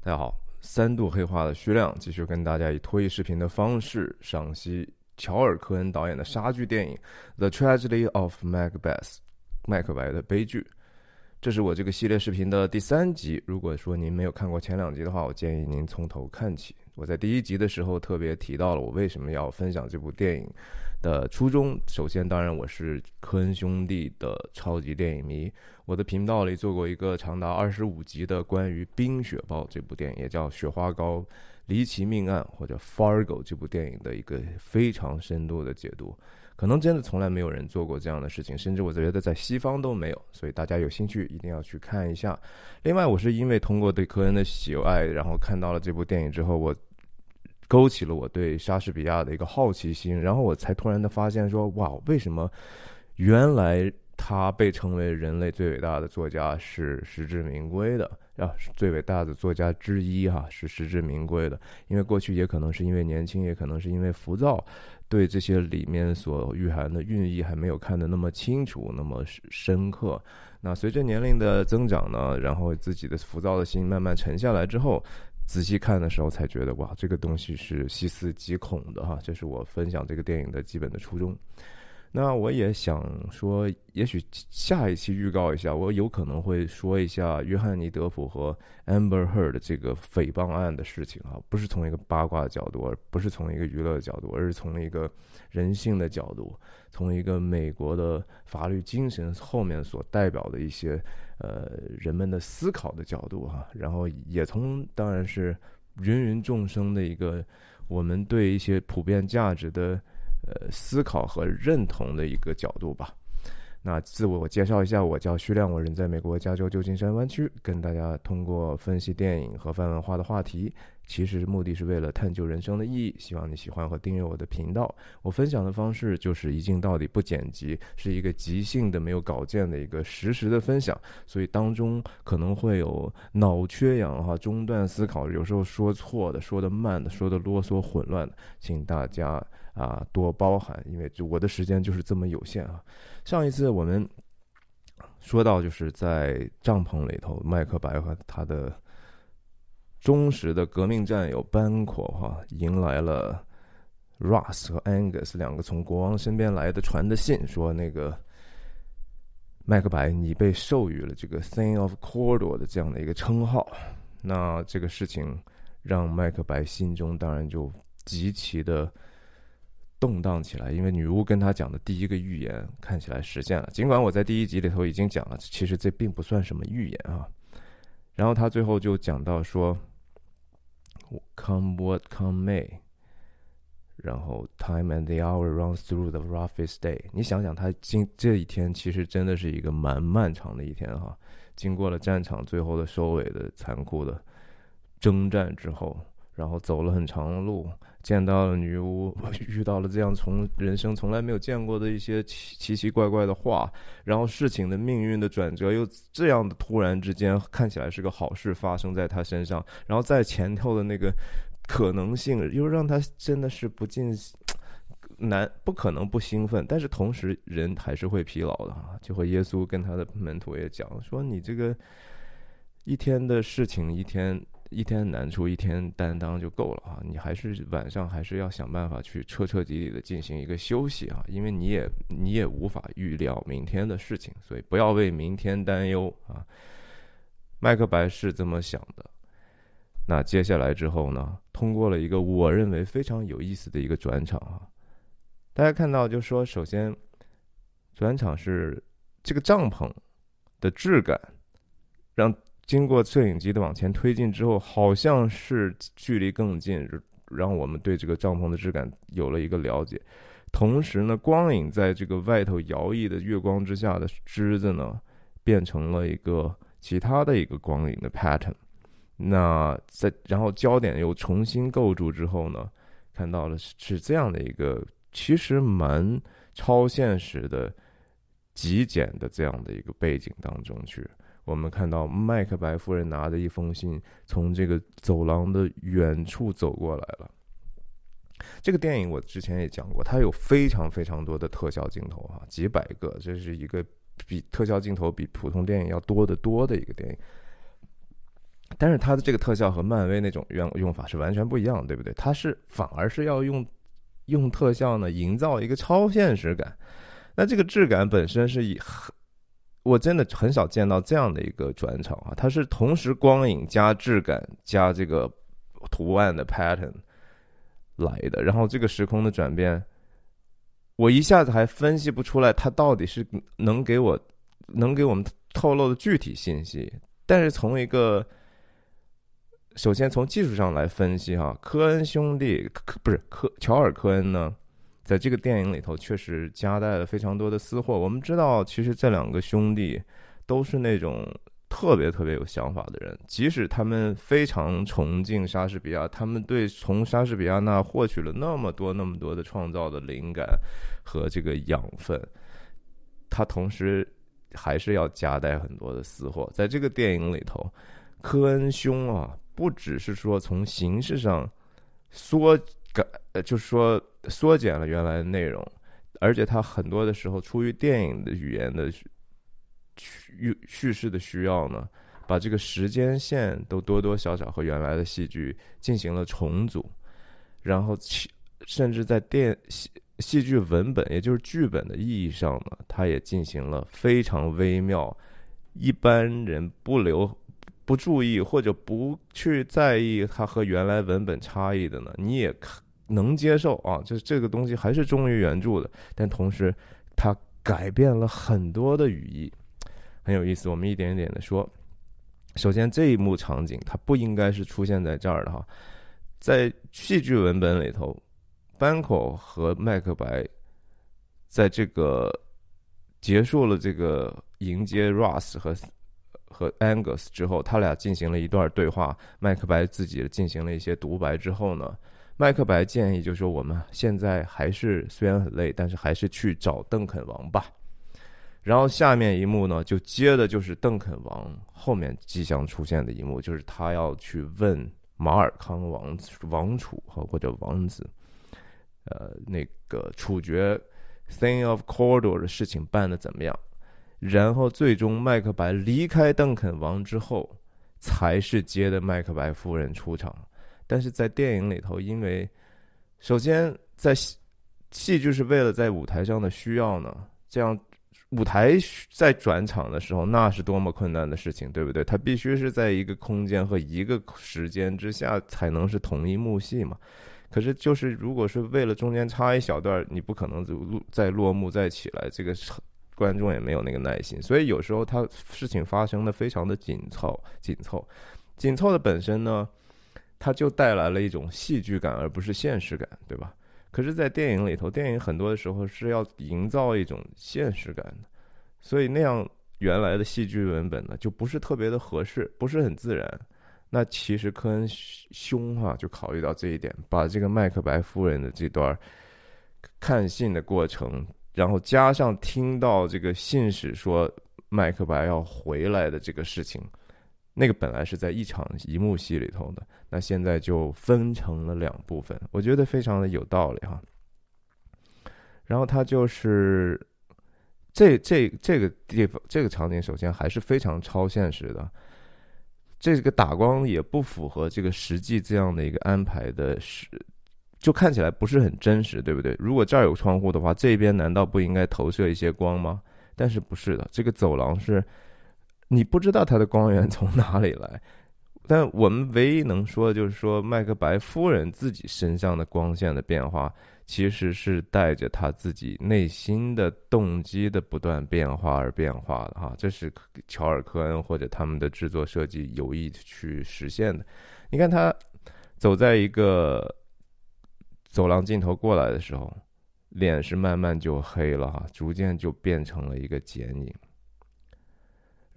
大家好，三度黑化的徐亮继续跟大家以脱衣视频的方式赏析乔尔·科恩导演的杀剧电影《The Tragedy of Macbeth》麦克白的悲剧。这是我这个系列视频的第三集。如果说您没有看过前两集的话，我建议您从头看起。我在第一集的时候特别提到了我为什么要分享这部电影的初衷。首先，当然我是科恩兄弟的超级电影迷。我的频道里做过一个长达二十五集的关于《冰雪暴》这部电影，也叫《雪花膏离奇命案》或者《Fargo》这部电影的一个非常深度的解读。可能真的从来没有人做过这样的事情，甚至我觉得在西方都没有。所以大家有兴趣一定要去看一下。另外，我是因为通过对科恩的喜爱，然后看到了这部电影之后，我勾起了我对莎士比亚的一个好奇心，然后我才突然的发现说：哇，为什么原来？他被称为人类最伟大的作家是实至名归的，啊，最伟大的作家之一哈，是实至名归的。因为过去也可能是因为年轻，也可能是因为浮躁，对这些里面所蕴含的寓意还没有看得那么清楚，那么深刻。那随着年龄的增长呢，然后自己的浮躁的心慢慢沉下来之后，仔细看的时候才觉得哇，这个东西是细思极恐的哈。这是我分享这个电影的基本的初衷。那我也想说，也许下一期预告一下，我有可能会说一下约翰尼·德普和 Amber Heard 这个诽谤案的事情啊，不是从一个八卦的角度，而不是从一个娱乐的角度，而是从一个人性的角度，从一个美国的法律精神后面所代表的一些呃人们的思考的角度哈，然后也从当然是芸芸众生的一个我们对一些普遍价值的。呃，思考和认同的一个角度吧。那自我介绍一下，我叫徐亮，我人在美国加州旧金山湾区，跟大家通过分析电影和泛文化的话题。其实目的是为了探究人生的意义，希望你喜欢和订阅我的频道。我分享的方式就是一镜到底，不剪辑，是一个即兴的、没有稿件的一个实时的分享，所以当中可能会有脑缺氧哈，中断思考，有时候说错的、说的慢的、说的啰嗦混乱的，请大家啊多包涵，因为就我的时间就是这么有限啊。上一次我们说到就是在帐篷里头，麦克白和他的。忠实的革命战友班阔哈迎来了 Russ 和 Angus 两个从国王身边来的传的信，说那个麦克白，你被授予了这个 Thing of Cordor 的这样的一个称号。那这个事情让麦克白心中当然就极其的动荡起来，因为女巫跟他讲的第一个预言看起来实现了。尽管我在第一集里头已经讲了，其实这并不算什么预言啊。然后他最后就讲到说。Come what come may，然后 time and the hour runs through the roughest day。你想想，他今这一天其实真的是一个蛮漫长的一天哈。经过了战场最后的收尾的残酷的征战之后。然后走了很长的路，见到了女巫，遇到了这样从人生从来没有见过的一些奇奇奇怪怪的话，然后事情的命运的转折又这样的突然之间看起来是个好事发生在他身上，然后在前头的那个可能性又让他真的是不禁难不可能不兴奋，但是同时人还是会疲劳的哈。就和耶稣跟他的门徒也讲说，你这个一天的事情一天。一天难处一天担当就够了啊！你还是晚上还是要想办法去彻彻底底的进行一个休息啊，因为你也你也无法预料明天的事情，所以不要为明天担忧啊。麦克白是这么想的。那接下来之后呢？通过了一个我认为非常有意思的一个转场啊，大家看到就说，首先转场是这个帐篷的质感让。经过摄影机的往前推进之后，好像是距离更近，让我们对这个帐篷的质感有了一个了解。同时呢，光影在这个外头摇曳的月光之下的枝子呢，变成了一个其他的一个光影的 pattern。那在然后焦点又重新构筑之后呢，看到了是这样的一个其实蛮超现实的极简的这样的一个背景当中去。我们看到麦克白夫人拿着一封信，从这个走廊的远处走过来了。这个电影我之前也讲过，它有非常非常多的特效镜头啊，几百个，这是一个比特效镜头比普通电影要多得多的一个电影。但是它的这个特效和漫威那种用用法是完全不一样，对不对？它是反而是要用用特效呢，营造一个超现实感。那这个质感本身是以很，我真的很少见到这样的一个转场啊，它是同时光影加质感加这个图案的 pattern 来的，然后这个时空的转变，我一下子还分析不出来它到底是能给我能给我们透露的具体信息，但是从一个首先从技术上来分析哈，科恩兄弟科不是科乔尔科恩呢，在这个电影里头确实夹带了非常多的私货。我们知道，其实这两个兄弟都是那种特别特别有想法的人，即使他们非常崇敬莎士比亚，他们对从莎士比亚那获取了那么多那么多的创造的灵感和这个养分，他同时还是要夹带很多的私货。在这个电影里头，科恩兄啊。不只是说从形式上缩呃，就是说缩减了原来的内容，而且它很多的时候出于电影的语言的叙叙事的需要呢，把这个时间线都多多少少和原来的戏剧进行了重组，然后甚至在电戏戏剧文本，也就是剧本的意义上呢，它也进行了非常微妙，一般人不留。不注意或者不去在意它和原来文本差异的呢，你也看能接受啊。就是这个东西还是忠于原著的，但同时它改变了很多的语义，很有意思。我们一点一点的说。首先，这一幕场景它不应该是出现在这儿的哈，在戏剧文本里头，班口和麦克白在这个结束了这个迎接 Ross 和。和 Angus 之后，他俩进行了一段对话。麦克白自己进行了一些独白之后呢，麦克白建议就是说：“我们现在还是虽然很累，但是还是去找邓肯王吧。”然后下面一幕呢，就接的就是邓肯王后面即将出现的一幕，就是他要去问马尔康王王储和或者王子，呃，那个处决 Thing of Cordor 的事情办的怎么样？然后最终，麦克白离开邓肯王之后，才是接的麦克白夫人出场。但是在电影里头，因为首先在戏戏剧是为了在舞台上的需要呢，这样舞台在转场的时候，那是多么困难的事情，对不对？它必须是在一个空间和一个时间之下才能是同一幕戏嘛。可是就是如果是为了中间插一小段，你不可能就落再落幕再起来，这个。观众也没有那个耐心，所以有时候他事情发生的非常的紧凑，紧凑，紧凑的本身呢，它就带来了一种戏剧感，而不是现实感，对吧？可是，在电影里头，电影很多的时候是要营造一种现实感的，所以那样原来的戏剧文本呢，就不是特别的合适，不是很自然。那其实科恩兄哈就考虑到这一点，把这个麦克白夫人的这段看信的过程。然后加上听到这个信使说麦克白要回来的这个事情，那个本来是在一场一幕戏里头的，那现在就分成了两部分，我觉得非常的有道理哈。然后他就是这这这个地方这个场景，首先还是非常超现实的，这个打光也不符合这个实际这样的一个安排的是。就看起来不是很真实，对不对？如果这儿有窗户的话，这边难道不应该投射一些光吗？但是不是的，这个走廊是，你不知道它的光源从哪里来。但我们唯一能说的就是说，麦克白夫人自己身上的光线的变化，其实是带着他自己内心的动机的不断变化而变化的哈。这是乔尔·科恩或者他们的制作设计有意去实现的。你看他走在一个。走廊尽头过来的时候，脸是慢慢就黑了哈，逐渐就变成了一个剪影。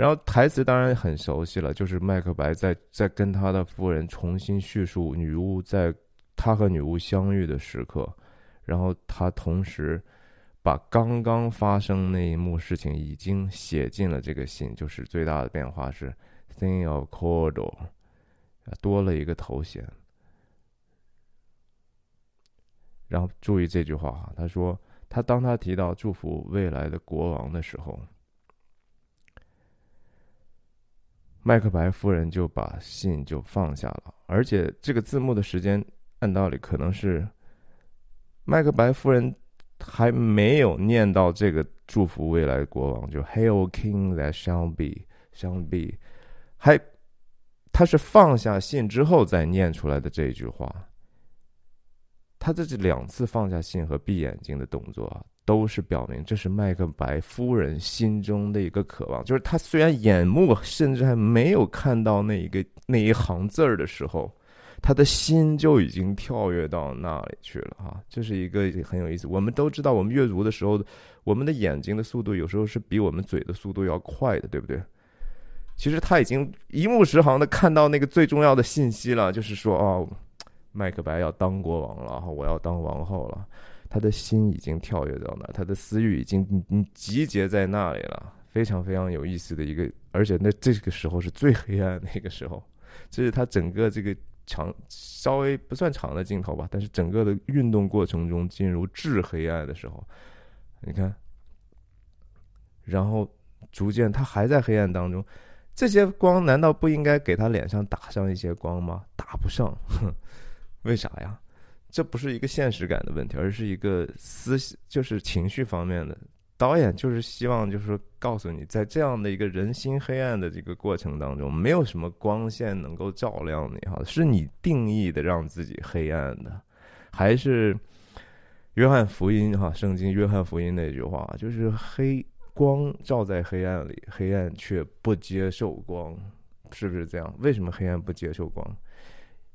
然后台词当然很熟悉了，就是麦克白在在跟他的夫人重新叙述女巫在他和女巫相遇的时刻，然后他同时把刚刚发生那一幕事情已经写进了这个信，就是最大的变化是 “thing of Cordor”，多了一个头衔。然后注意这句话哈，他说他当他提到祝福未来的国王的时候，麦克白夫人就把信就放下了，而且这个字幕的时间，按道理可能是麦克白夫人还没有念到这个祝福未来国王，就 “Hail King that shall be, shall be”，还他是放下信之后再念出来的这句话。他这是两次放下信和闭眼睛的动作啊。都是表明这是麦克白夫人心中的一个渴望，就是他虽然眼目甚至还没有看到那一个那一行字儿的时候，他的心就已经跳跃到那里去了啊！这是一个很有意思。我们都知道，我们阅读的时候，我们的眼睛的速度有时候是比我们嘴的速度要快的，对不对？其实他已经一目十行的看到那个最重要的信息了，就是说，哦，麦克白要当国王了，我要当王后了。他的心已经跳跃到那，他的思绪已经嗯集结在那里了，非常非常有意思的一个，而且那这个时候是最黑暗那个时候，这是他整个这个长稍微不算长的镜头吧，但是整个的运动过程中进入至黑暗的时候，你看，然后逐渐他还在黑暗当中，这些光难道不应该给他脸上打上一些光吗？打不上，哼 为啥呀？这不是一个现实感的问题，而是一个思，就是情绪方面的。导演就是希望，就是告诉你，在这样的一个人心黑暗的这个过程当中，没有什么光线能够照亮你，哈，是你定义的让自己黑暗的，还是约翰福音哈？圣经约翰福音那句话，就是黑光照在黑暗里，黑暗却不接受光，是不是这样？为什么黑暗不接受光？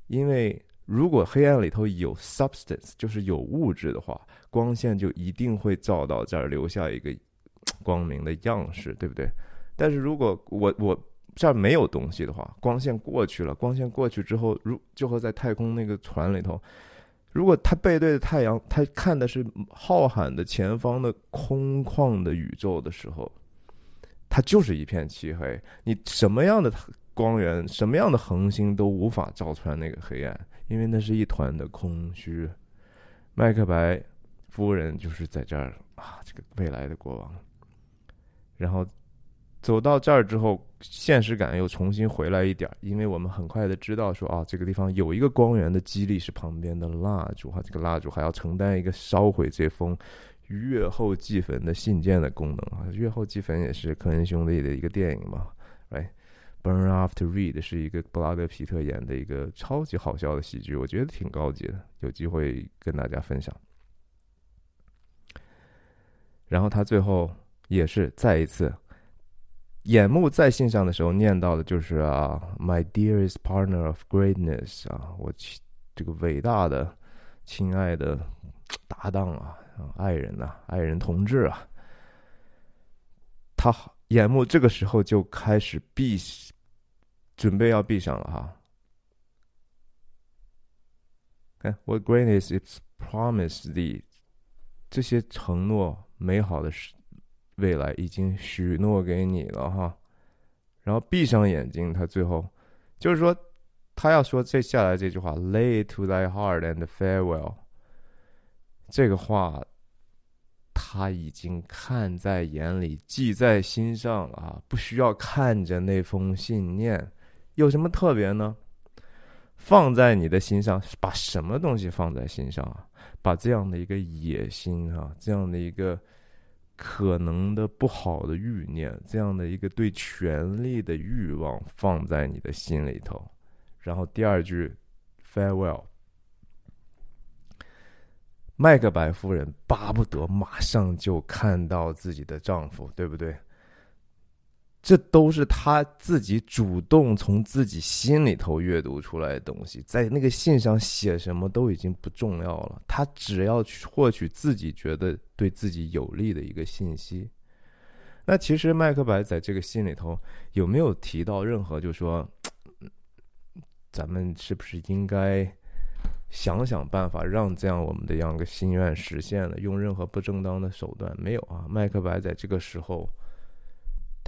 因为。如果黑暗里头有 substance，就是有物质的话，光线就一定会照到这儿，留下一个 光明的样式，对不对？但是如果我我这儿没有东西的话，光线过去了，光线过去之后，如就和在太空那个船里头，如果他背对着太阳，他看的是浩瀚的前方的空旷的宇宙的时候，它就是一片漆黑。你什么样的光源，什么样的恒星都无法照穿那个黑暗。因为那是一团的空虚，麦克白夫人就是在这儿啊，这个未来的国王。然后走到这儿之后，现实感又重新回来一点儿，因为我们很快的知道说啊，这个地方有一个光源的激励是旁边的蜡烛哈，这个蜡烛还要承担一个烧毁这封月后祭坟的信件的功能啊。月后祭坟也是科恩兄弟的一个电影嘛，哎。Burn After Read 是一个布拉德皮特演的一个超级好笑的喜剧，我觉得挺高级的，有机会跟大家分享。然后他最后也是再一次眼目在信上的时候念到的就是啊，My dearest partner of greatness 啊，我这个伟大的、亲爱的搭档啊，爱人呐，爱人同志啊，他好眼目这个时候就开始闭。准备要闭上了哈。看，What greatness is promised thee？这些承诺美好的未来已经许诺给你了哈。然后闭上眼睛，他最后就是说，他要说这下来这句话：“Lay to thy heart and farewell。”这个话他已经看在眼里，记在心上了啊，不需要看着那封信念。有什么特别呢？放在你的心上，把什么东西放在心上啊？把这样的一个野心啊，这样的一个可能的不好的欲念，这样的一个对权力的欲望放在你的心里头。然后第二句，farewell。麦克白夫人巴不得马上就看到自己的丈夫，对不对？这都是他自己主动从自己心里头阅读出来的东西，在那个信上写什么都已经不重要了，他只要去获取自己觉得对自己有利的一个信息。那其实麦克白在这个信里头有没有提到任何，就说咱们是不是应该想想办法让这样我们的样个心愿实现了？用任何不正当的手段没有啊？麦克白在这个时候。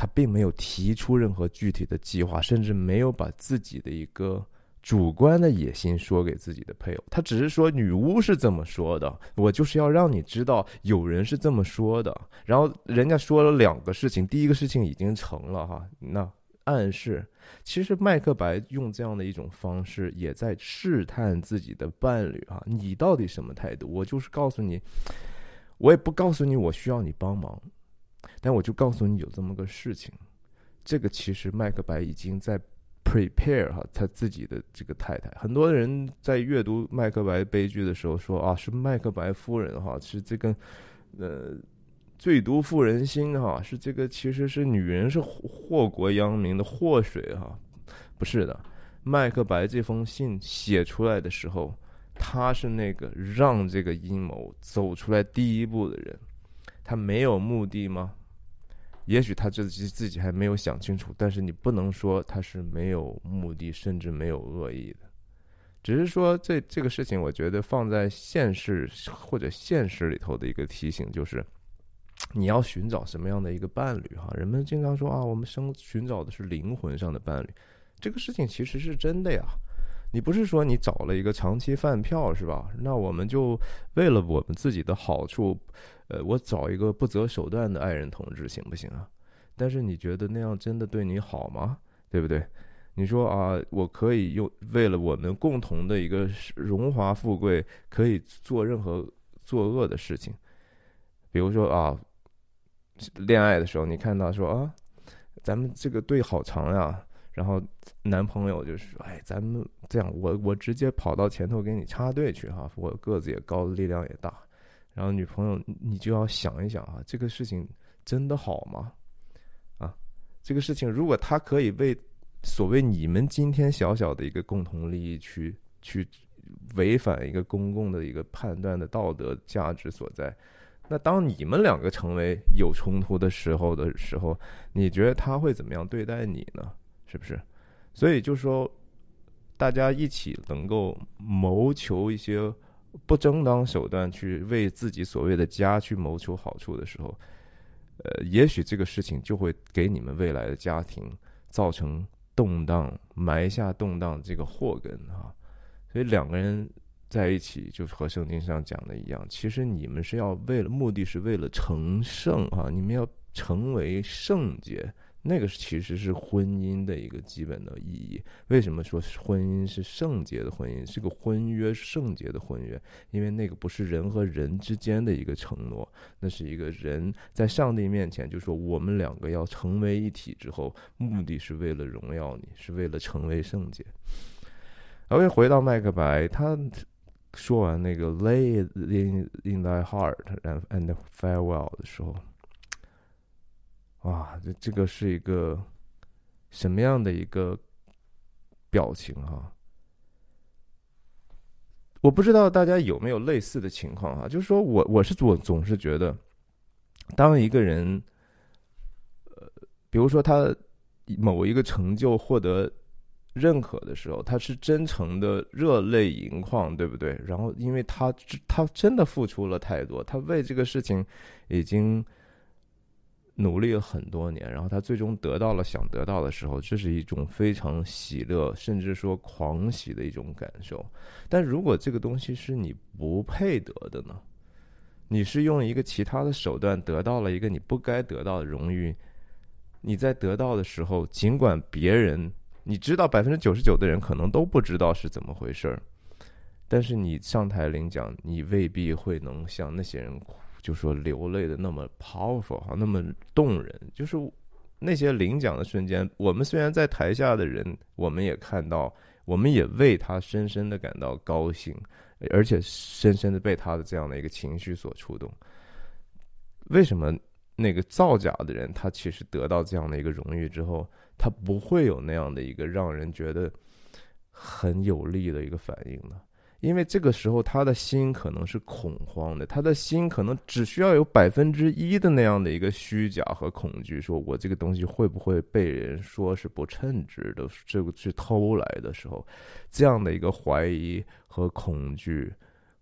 他并没有提出任何具体的计划，甚至没有把自己的一个主观的野心说给自己的配偶。他只是说女巫是这么说的，我就是要让你知道有人是这么说的。然后人家说了两个事情，第一个事情已经成了哈，那暗示，其实麦克白用这样的一种方式，也在试探自己的伴侣啊，你到底什么态度？我就是告诉你，我也不告诉你我需要你帮忙，但我就告诉你有这么个事情。这个其实麦克白已经在 prepare 哈他自己的这个太太。很多人在阅读麦克白悲剧的时候说啊，是麦克白夫人哈，是这个呃。最毒妇人心，哈，是这个，其实是女人是祸国殃民的祸水，哈，不是的。麦克白这封信写出来的时候，他是那个让这个阴谋走出来第一步的人，他没有目的吗？也许他自己自己还没有想清楚，但是你不能说他是没有目的，甚至没有恶意的，只是说这这个事情，我觉得放在现实或者现实里头的一个提醒就是。你要寻找什么样的一个伴侣哈？人们经常说啊，我们生寻找的是灵魂上的伴侣，这个事情其实是真的呀。你不是说你找了一个长期饭票是吧？那我们就为了我们自己的好处，呃，我找一个不择手段的爱人同志行不行啊？但是你觉得那样真的对你好吗？对不对？你说啊，我可以用为了我们共同的一个荣华富贵，可以做任何作恶的事情，比如说啊。恋爱的时候，你看到说啊，咱们这个队好长呀，然后男朋友就是说，哎，咱们这样，我我直接跑到前头给你插队去哈，我个子也高，力量也大。然后女朋友，你就要想一想啊，这个事情真的好吗？啊，这个事情如果他可以为所谓你们今天小小的一个共同利益去去违反一个公共的一个判断的道德价值所在。那当你们两个成为有冲突的时候的时候，你觉得他会怎么样对待你呢？是不是？所以就说，大家一起能够谋求一些不正当手段去为自己所谓的家去谋求好处的时候，呃，也许这个事情就会给你们未来的家庭造成动荡，埋下动荡这个祸根啊。所以两个人。在一起就是和圣经上讲的一样，其实你们是要为了目的是为了成圣啊，你们要成为圣洁，那个其实是婚姻的一个基本的意义。为什么说婚姻是圣洁的婚姻，是个婚约，圣洁的婚约？因为那个不是人和人之间的一个承诺，那是一个人在上帝面前就说我们两个要成为一体之后，目的是为了荣耀你，是为了成为圣洁。OK，回到麦克白，他。说完那个 “lay in in thy heart and and farewell” 的时候，哇，这这个是一个什么样的一个表情哈？我不知道大家有没有类似的情况哈？就是说我我是总总是觉得，当一个人，呃，比如说他某一个成就获得。认可的时候，他是真诚的，热泪盈眶，对不对？然后，因为他他真的付出了太多，他为这个事情已经努力了很多年，然后他最终得到了想得到的时候，这是一种非常喜乐，甚至说狂喜的一种感受。但如果这个东西是你不配得的呢？你是用一个其他的手段得到了一个你不该得到的荣誉，你在得到的时候，尽管别人。你知道百分之九十九的人可能都不知道是怎么回事儿，但是你上台领奖，你未必会能像那些人就说流泪的那么 powerful 哈，那么动人。就是那些领奖的瞬间，我们虽然在台下的人，我们也看到，我们也为他深深的感到高兴，而且深深的被他的这样的一个情绪所触动。为什么那个造假的人，他其实得到这样的一个荣誉之后？他不会有那样的一个让人觉得很有力的一个反应的，因为这个时候他的心可能是恐慌的，他的心可能只需要有百分之一的那样的一个虚假和恐惧，说我这个东西会不会被人说是不称职的，这个去偷来的时候，这样的一个怀疑和恐惧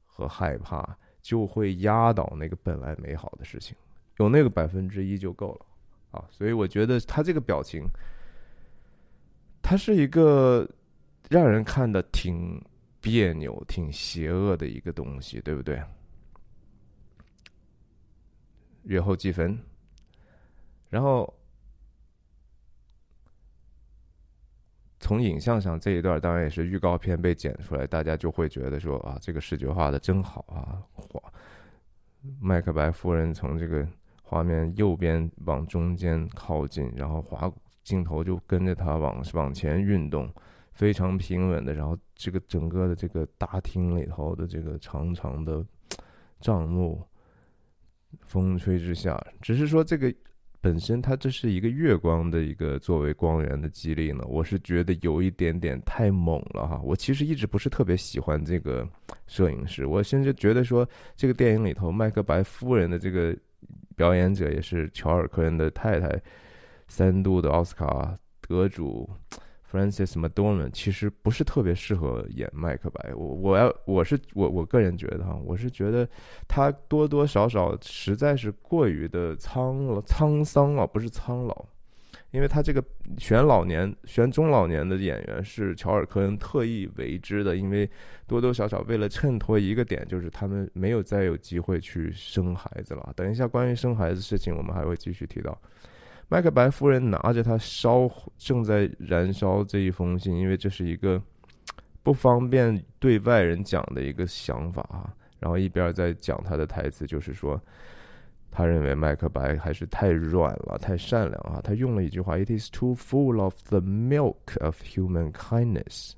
和害怕就会压倒那个本来美好的事情，有那个百分之一就够了啊，所以我觉得他这个表情。它是一个让人看的挺别扭、挺邪恶的一个东西，对不对？月后祭坟，然后从影像上这一段当然也是预告片被剪出来，大家就会觉得说啊，这个视觉画的真好啊！画麦克白夫人从这个画面右边往中间靠近，然后滑镜头就跟着他往往前运动，非常平稳的。然后这个整个的这个大厅里头的这个长长的帐幕，风吹之下，只是说这个。本身它这是一个月光的一个作为光源的激励呢，我是觉得有一点点太猛了哈。我其实一直不是特别喜欢这个摄影师，我甚至觉得说这个电影里头麦克白夫人的这个表演者也是乔尔科恩的太太，三度的奥斯卡得主。Francis m c d o r m a n 其实不是特别适合演麦克白，我我要我是我我个人觉得哈，我是觉得他多多少少实在是过于的苍了沧桑了，不是苍老，因为他这个选老年选中老年的演员是乔尔科恩特意为之的，因为多多少少为了衬托一个点，就是他们没有再有机会去生孩子了。等一下关于生孩子事情，我们还会继续提到。麦克白夫人拿着他烧正在燃烧这一封信，因为这是一个不方便对外人讲的一个想法啊。然后一边在讲他的台词，就是说，他认为麦克白还是太软了，太善良啊。他用了一句话：“It is too full of the milk of human kindness。”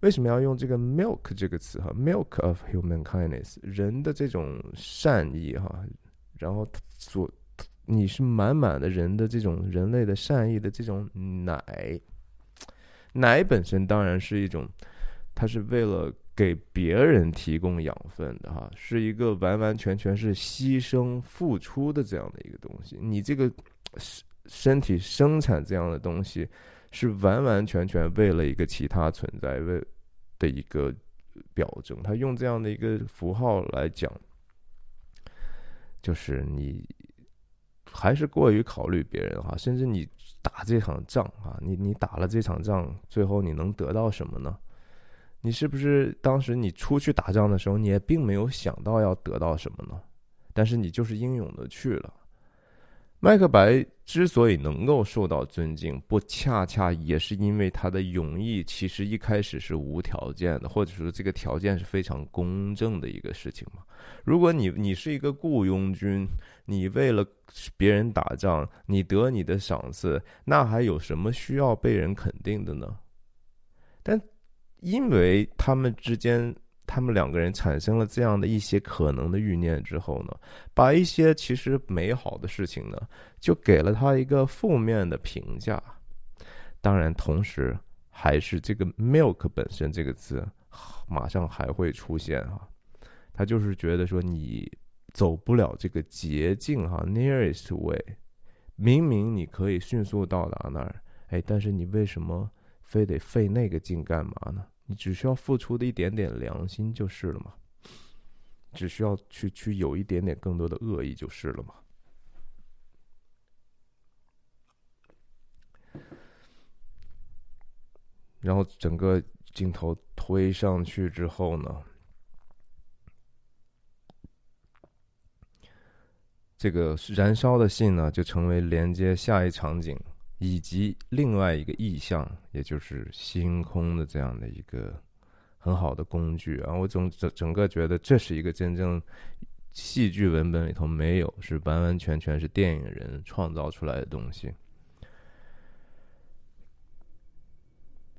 为什么要用这个 “milk” 这个词哈？“milk of human kindness”，人的这种善意哈，然后所。你是满满的人的这种人类的善意的这种奶，奶本身当然是一种，它是为了给别人提供养分的哈，是一个完完全全是牺牲付出的这样的一个东西。你这个身身体生产这样的东西，是完完全全为了一个其他存在为的一个表征。他用这样的一个符号来讲，就是你。还是过于考虑别人哈，甚至你打这场仗啊，你你打了这场仗，最后你能得到什么呢？你是不是当时你出去打仗的时候，你也并没有想到要得到什么呢？但是你就是英勇的去了。麦克白之所以能够受到尊敬，不恰恰也是因为他的勇毅，其实一开始是无条件的，或者说这个条件是非常公正的一个事情嘛？如果你你是一个雇佣军，你为了别人打仗，你得你的赏赐，那还有什么需要被人肯定的呢？但因为他们之间。他们两个人产生了这样的一些可能的欲念之后呢，把一些其实美好的事情呢，就给了他一个负面的评价。当然，同时还是这个 “milk” 本身这个字，马上还会出现啊。他就是觉得说你走不了这个捷径哈，nearest way。明明你可以迅速到达那儿，哎，但是你为什么非得费那个劲干嘛呢？你只需要付出的一点点良心就是了嘛，只需要去去有一点点更多的恶意就是了嘛。然后整个镜头推上去之后呢，这个燃烧的信呢就成为连接下一场景。以及另外一个意象，也就是星空的这样的一个很好的工具啊！我总整整个觉得这是一个真正戏剧文本里头没有，是完完全全是电影人创造出来的东西。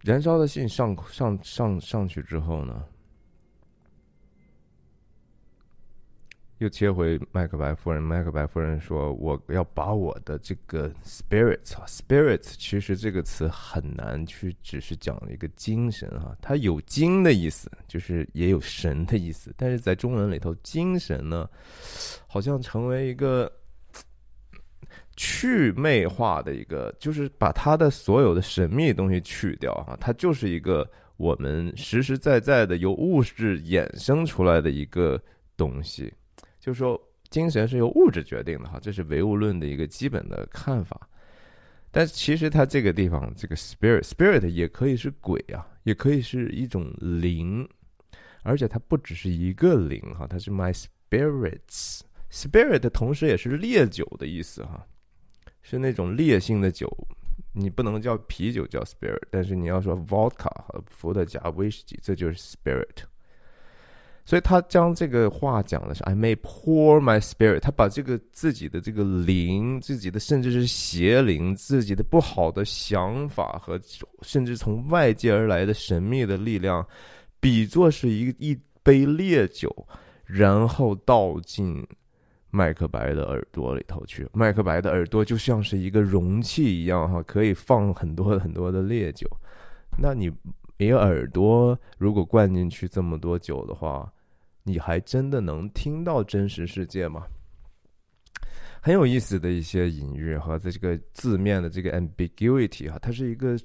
燃烧的信上上上上去之后呢？又切回麦克白夫人。麦克白夫人说：“我要把我的这个 spirit，spirit，其实这个词很难去只是讲一个精神哈，它有精的意思，就是也有神的意思。但是在中文里头，精神呢，好像成为一个去魅化的一个，就是把它的所有的神秘东西去掉哈，它就是一个我们实实在在的由物质衍生出来的一个东西。”就是说，精神是由物质决定的哈，这是唯物论的一个基本的看法。但其实它这个地方，这个 spirit，spirit 也可以是鬼啊，也可以是一种灵，而且它不只是一个灵哈，它是 my spirits，spirit 同时也是烈酒的意思哈，是那种烈性的酒。你不能叫啤酒叫 spirit，但是你要说 vodka 和伏特加威士忌，这就是 spirit。所以他将这个话讲的是 I may pour my spirit，他把这个自己的这个灵，自己的甚至是邪灵，自己的不好的想法和甚至从外界而来的神秘的力量，比作是一一杯烈酒，然后倒进麦克白的耳朵里头去。麦克白的耳朵就像是一个容器一样，哈，可以放很多很多的烈酒。那你一个耳朵如果灌进去这么多酒的话，你还真的能听到真实世界吗？很有意思的一些隐喻和这个字面的这个 ambiguity 哈，它是一个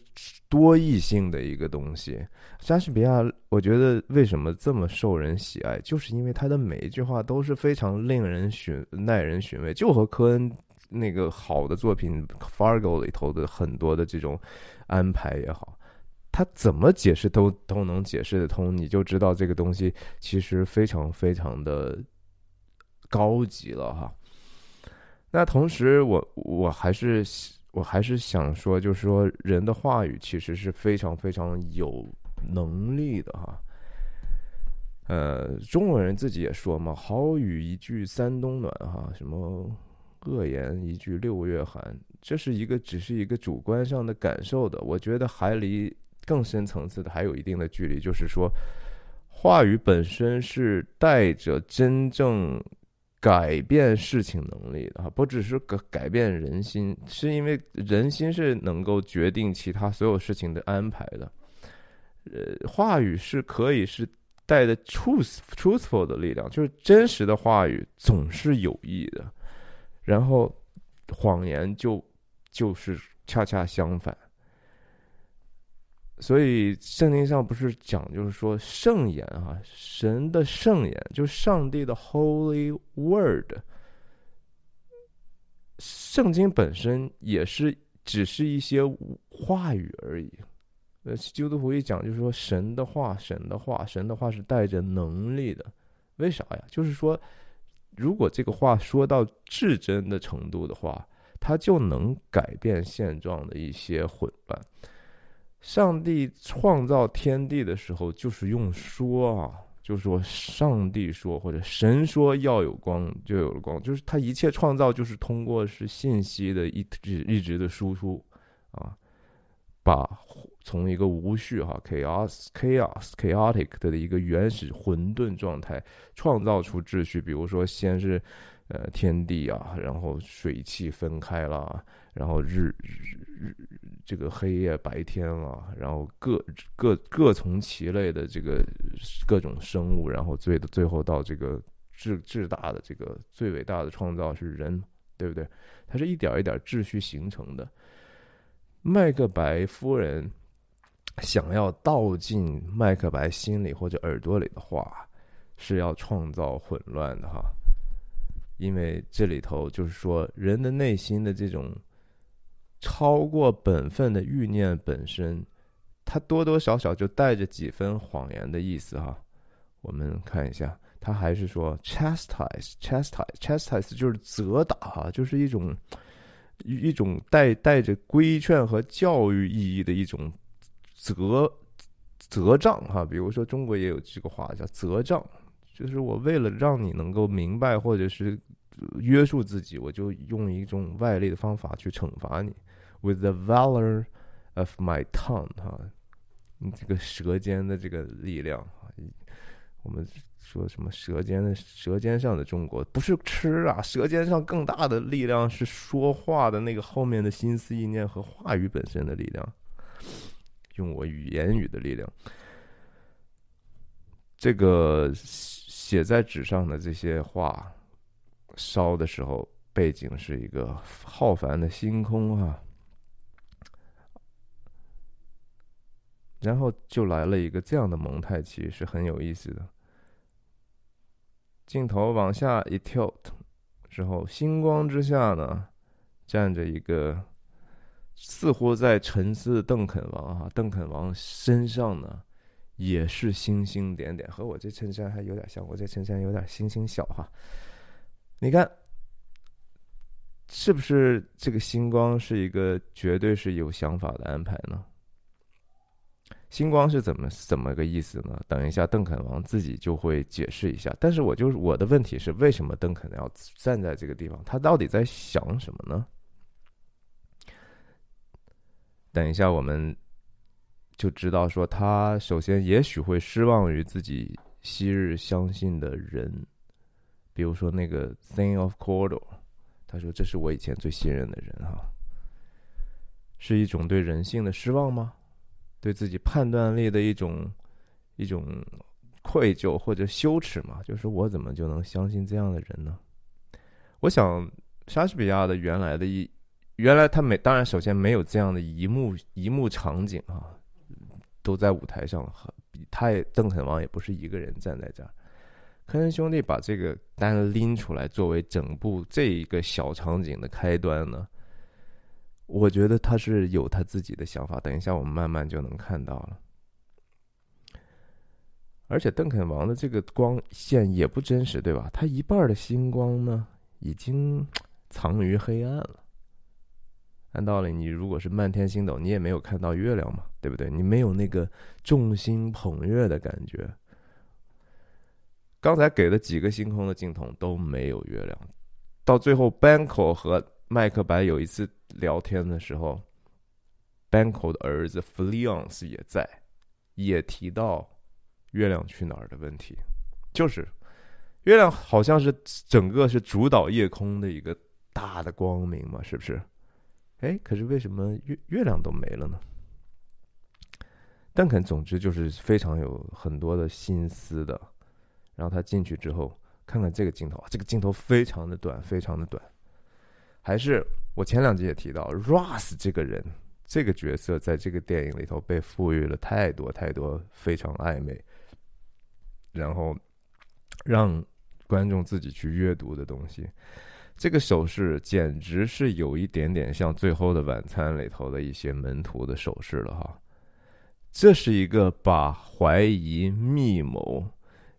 多义性的一个东西。莎士比亚，我觉得为什么这么受人喜爱，就是因为他的每一句话都是非常令人寻耐人寻味，就和科恩那个好的作品《Fargo》里头的很多的这种安排也好。他怎么解释都都能解释得通，你就知道这个东西其实非常非常的高级了哈。那同时，我我还是我还是想说，就是说人的话语其实是非常非常有能力的哈。呃，中国人自己也说嘛，“好语一句三冬暖”哈，什么恶言一句六月寒，这是一个只是一个主观上的感受的。我觉得还离。更深层次的还有一定的距离，就是说，话语本身是带着真正改变事情能力的哈，不只是改改变人心，是因为人心是能够决定其他所有事情的安排的。呃，话语是可以是带着 truth truthful 的力量，就是真实的话语总是有益的，然后谎言就就是恰恰相反。所以圣经上不是讲，就是说圣言啊，神的圣言，就上帝的 Holy Word。圣经本身也是只是一些话语而已。呃，基督徒一讲，就是说神的话，神的话，神的话是带着能力的。为啥呀？就是说，如果这个话说到至真的程度的话，它就能改变现状的一些混乱。上帝创造天地的时候，就是用说啊，就说上帝说或者神说要有光，就有了光。就是他一切创造，就是通过是信息的一直一直的输出啊，把从一个无序哈 chaos chaos chaotic 的一个原始混沌状态，创造出秩序。比如说，先是呃天地啊，然后水气分开了，然后日日。这个黑夜白天啊，然后各各各从其类的这个各种生物，然后最最后到这个至至大的这个最伟大的创造是人，对不对？它是一点一点秩序形成的。麦克白夫人想要倒进麦克白心里或者耳朵里的话，是要创造混乱的哈，因为这里头就是说人的内心的这种。超过本分的欲念本身，它多多少少就带着几分谎言的意思哈。我们看一下，他还是说 chastise，chastise，chastise 就是责打哈，就是一种一种带带着规劝和教育意义的一种责责杖哈。比如说中国也有这个话叫责杖，就是我为了让你能够明白或者是约束自己，我就用一种外力的方法去惩罚你。With the valor of my tongue，哈，你这个舌尖的这个力量，我们说什么舌尖的舌尖上的中国，不是吃啊，舌尖上更大的力量是说话的那个后面的心思意念和话语本身的力量，用我语言语的力量，这个写在纸上的这些话，烧的时候背景是一个浩繁的星空啊。然后就来了一个这样的蒙太奇，是很有意思的。镜头往下一跳，之后星光之下呢，站着一个似乎在沉思的邓肯王哈。邓肯王身上呢也是星星点点，和我这衬衫还有点像。我这衬衫有点星星小哈。你看，是不是这个星光是一个绝对是有想法的安排呢？星光是怎么怎么个意思呢？等一下，邓肯王自己就会解释一下。但是我就是我的问题是，为什么邓肯要站在这个地方？他到底在想什么呢？等一下，我们就知道说，他首先也许会失望于自己昔日相信的人，比如说那个 Thing of Cordo，他说这是我以前最信任的人哈，是一种对人性的失望吗？对自己判断力的一种一种愧疚或者羞耻嘛，就是我怎么就能相信这样的人呢？我想莎士比亚的原来的一原来他没当然首先没有这样的一幕一幕场景啊，都在舞台上，他也邓肯王也不是一个人站在这儿，科恩兄弟把这个单拎出来作为整部这一个小场景的开端呢。我觉得他是有他自己的想法，等一下我们慢慢就能看到了。而且邓肯王的这个光线也不真实，对吧？他一半的星光呢，已经藏于黑暗了。按道理，你如果是漫天星斗，你也没有看到月亮嘛，对不对？你没有那个众星捧月的感觉。刚才给的几个星空的镜头都没有月亮，到最后 Banco 和麦克白有一次。聊天的时候，Banco 的儿子 f l e o n s 也在，也提到月亮去哪儿的问题，就是月亮好像是整个是主导夜空的一个大的光明嘛，是不是？哎，可是为什么月月亮都没了呢？邓肯总之就是非常有很多的心思的，然后他进去之后，看看这个镜头，这个镜头非常的短，非常的短，还是。我前两集也提到，Ross 这个人，这个角色在这个电影里头被赋予了太多太多非常暧昧，然后让观众自己去阅读的东西。这个手势简直是有一点点像《最后的晚餐》里头的一些门徒的手势了哈。这是一个把怀疑、密谋、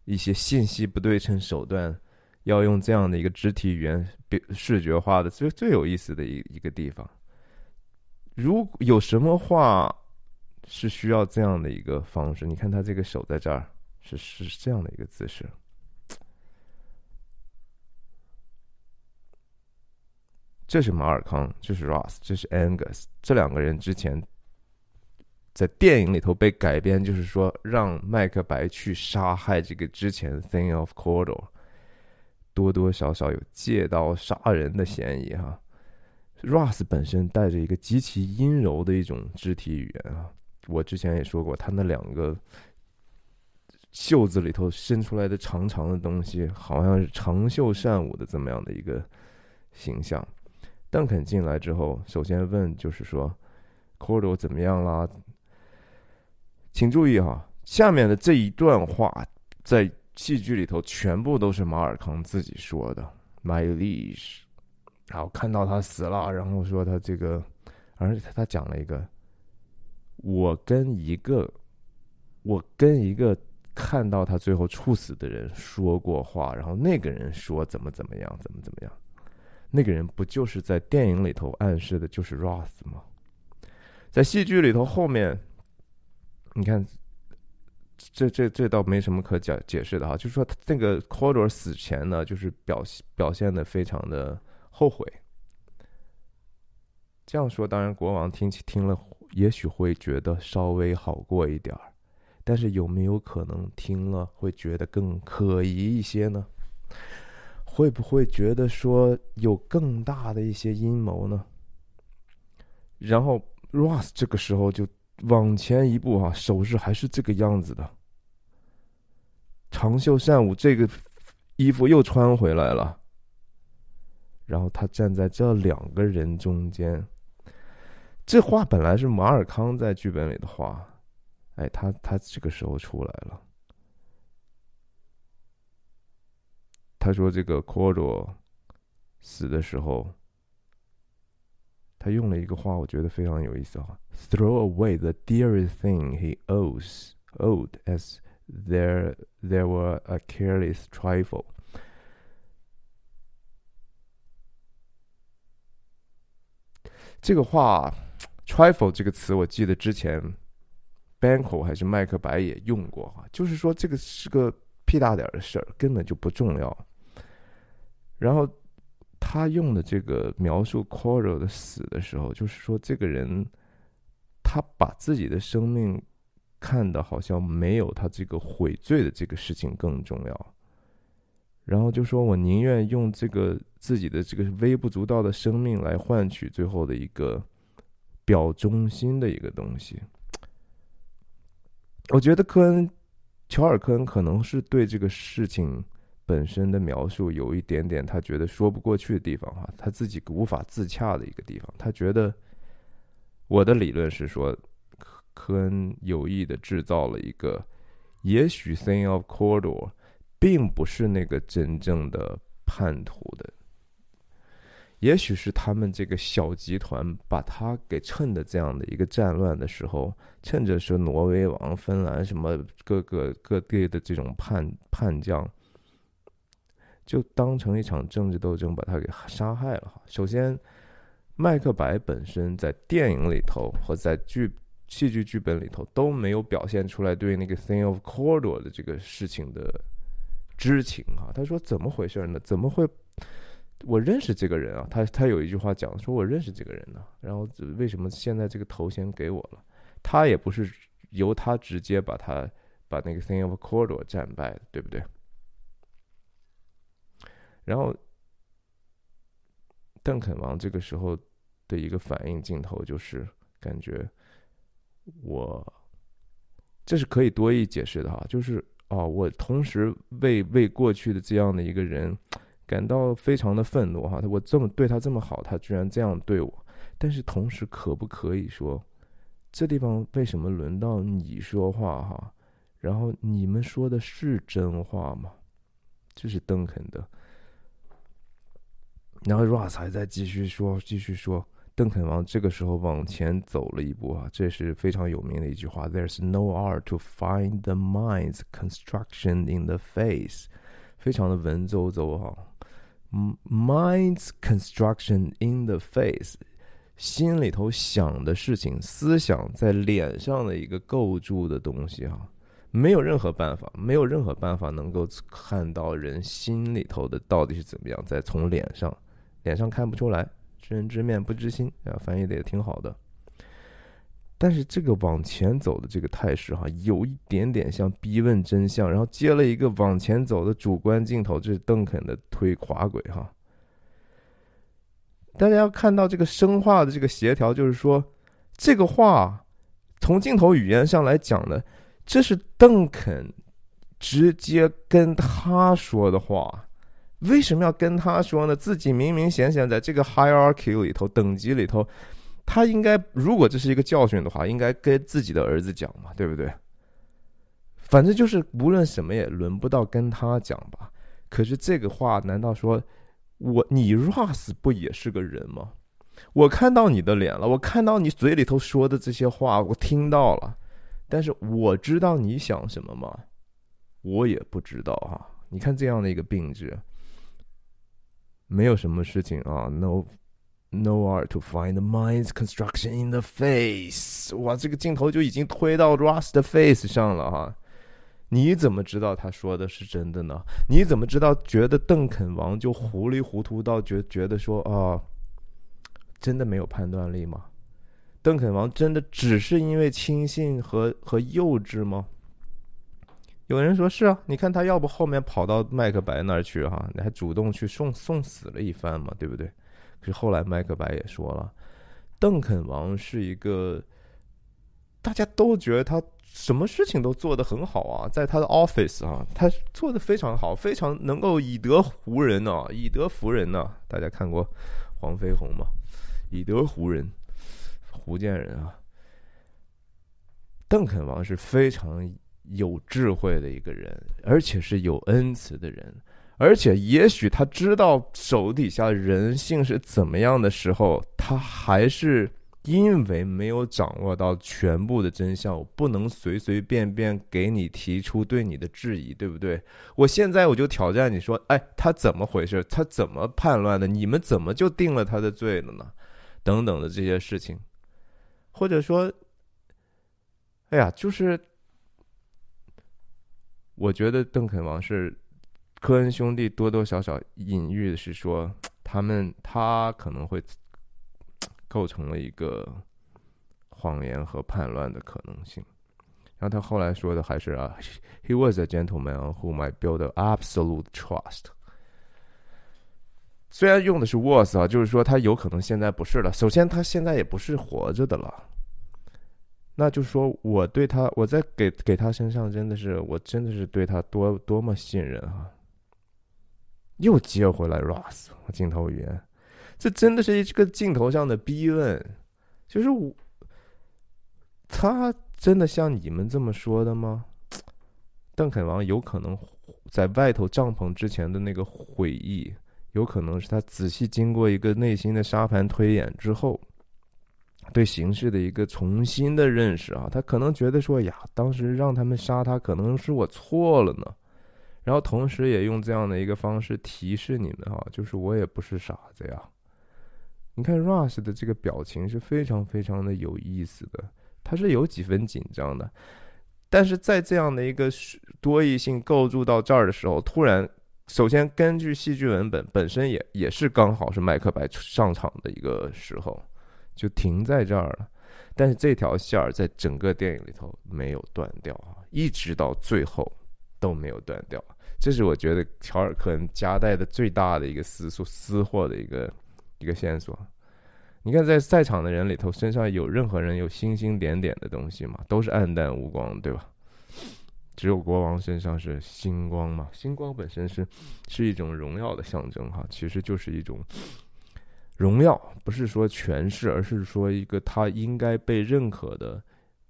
一些信息不对称手段。要用这样的一个肢体语言，视觉化的最最有意思的一一个地方。如有什么话是需要这样的一个方式？你看他这个手在这儿，是是这样的一个姿势。这是马尔康，这是 Ross，这是 Angus，这两个人之前在电影里头被改编，就是说让麦克白去杀害这个之前 Thing of Cordo。多多少少有借刀杀人的嫌疑哈。，Russ 本身带着一个极其阴柔的一种肢体语言啊，我之前也说过，他那两个袖子里头伸出来的长长的东西，好像是长袖善舞的这么样的一个形象。邓肯进来之后，首先问就是说，Cordo 怎么样啦？请注意哈，下面的这一段话在。戏剧里头全部都是马尔康自己说的，My leash，然后看到他死了，然后说他这个，而且他他讲了一个，我跟一个，我跟一个看到他最后猝死的人说过话，然后那个人说怎么怎么样，怎么怎么样，那个人不就是在电影里头暗示的就是 Ross 吗？在戏剧里头后面，你看。这这这倒没什么可解解释的哈，就是说那个 Cordo 死前呢，就是表表现的非常的后悔。这样说，当然国王听起听了，也许会觉得稍微好过一点儿，但是有没有可能听了会觉得更可疑一些呢？会不会觉得说有更大的一些阴谋呢？然后 Ross 这个时候就。往前一步，哈，手势还是这个样子的。长袖善舞，这个衣服又穿回来了。然后他站在这两个人中间。这话本来是马尔康在剧本里的话，哎，他他这个时候出来了。他说：“这个 Cordo 死的时候。”他用了一个话，我觉得非常有意思啊。Throw away the dearest thing he owes, owed, as there there were a careless trifle。这个话，trifle 这个词，我记得之前 Banco 还是麦克白也用过哈，就是说这个是个屁大点的事儿，根本就不重要。然后他用的这个描述 Coral 的死的时候，就是说这个人他把自己的生命看的好像没有他这个悔罪的这个事情更重要。然后就说：“我宁愿用这个自己的这个微不足道的生命来换取最后的一个表忠心的一个东西。”我觉得科恩乔尔科恩可能是对这个事情本身的描述有一点点他觉得说不过去的地方哈，他自己无法自洽的一个地方。他觉得我的理论是说，科恩有意的制造了一个也许 thing of corridor。并不是那个真正的叛徒的，也许是他们这个小集团把他给趁的这样的一个战乱的时候，趁着是挪威王、芬兰什么各个各地的这种叛叛将，就当成一场政治斗争把他给杀害了。首先，麦克白本身在电影里头和在剧戏剧剧本里头都没有表现出来对那个 thing of Cordor 的这个事情的。知情啊，他说怎么回事呢？怎么会？我认识这个人啊，他他有一句话讲说，我认识这个人呢。然后为什么现在这个头衔给我了？他也不是由他直接把他把那个 thing of Cordor 战败的，对不对？然后邓肯王这个时候的一个反应镜头就是感觉我这是可以多一解释的哈，就是。哦，我同时为为过去的这样的一个人感到非常的愤怒哈，我这么对他这么好，他居然这样对我。但是同时，可不可以说，这地方为什么轮到你说话哈？然后你们说的是真话吗？这是邓肯的。然后 Ross 还在继续说，继续说。邓肯王这个时候往前走了一步啊，这是非常有名的一句话：“There's no art to find the mind's construction in the face。”非常的文绉绉哈，“mind's construction in the face”，心里头想的事情、思想在脸上的一个构筑的东西哈，没有任何办法，没有任何办法能够看到人心里头的到底是怎么样，再从脸上，脸上看不出来。知人知面不知心啊，翻译的也挺好的。但是这个往前走的这个态势哈，有一点点像逼问真相，然后接了一个往前走的主观镜头，这是邓肯的推滑轨哈。大家要看到这个声画的这个协调，就是说这个话从镜头语言上来讲呢，这是邓肯直接跟他说的话。为什么要跟他说呢？自己明明显显在这个 hierarchy 里头等级里头，他应该如果这是一个教训的话，应该跟自己的儿子讲嘛，对不对？反正就是无论什么也轮不到跟他讲吧。可是这个话难道说我你 Russ 不也是个人吗？我看到你的脸了，我看到你嘴里头说的这些话，我听到了，但是我知道你想什么吗？我也不知道哈。你看这样的一个病质。没有什么事情啊，no no art to find the mind's construction in the face。哇，这个镜头就已经推到 Russ 的 face 上了哈。你怎么知道他说的是真的呢？你怎么知道觉得邓肯王就糊里糊涂到觉觉得说啊，真的没有判断力吗？邓肯王真的只是因为轻信和和幼稚吗？有人说是啊，你看他要不后面跑到麦克白那儿去哈，你还主动去送送死了一番嘛，对不对？可是后来麦克白也说了，邓肯王是一个大家都觉得他什么事情都做得很好啊，在他的 office 啊，他做的非常好，非常能够以德服人呢，以德服人呢。大家看过黄飞鸿吗？以德服人，福建人啊。邓肯王是非常。有智慧的一个人，而且是有恩慈的人，而且也许他知道手底下人性是怎么样的时候，他还是因为没有掌握到全部的真相，我不能随随便便给你提出对你的质疑，对不对？我现在我就挑战你说，哎，他怎么回事？他怎么叛乱的？你们怎么就定了他的罪了呢？等等的这些事情，或者说，哎呀，就是我觉得邓肯王是科恩兄弟多多少少隐喻的是说，他们他可能会构成了一个谎言和叛乱的可能性。然后他后来说的还是啊，He was a gentleman whom I build absolute trust。虽然用的是 was 啊，就是说他有可能现在不是了。首先，他现在也不是活着的了。那就说，我对他，我在给给他身上真的是，我真的是对他多多么信任啊！又接回来 Ross 镜头语言，这真的是一个镜头上的逼问，就是我，他真的像你们这么说的吗？邓肯王有可能在外头帐篷之前的那个悔意。有可能是他仔细经过一个内心的沙盘推演之后，对形势的一个重新的认识啊，他可能觉得说呀，当时让他们杀他，可能是我错了呢。然后同时也用这样的一个方式提示你们啊，就是我也不是傻子呀。你看 Rush 的这个表情是非常非常的有意思的，他是有几分紧张的，但是在这样的一个多义性构筑到这儿的时候，突然。首先，根据戏剧文本本身也也是刚好是麦克白上场的一个时候，就停在这儿了。但是这条线儿在整个电影里头没有断掉啊，一直到最后都没有断掉。这是我觉得乔尔克恩夹带的最大的一个私私私货的一个一个线索。你看，在在场的人里头，身上有任何人有星星点点的东西吗？都是暗淡无光，对吧？只有国王身上是星光嘛？星光本身是是一种荣耀的象征哈，其实就是一种荣耀，不是说权势，而是说一个他应该被认可的，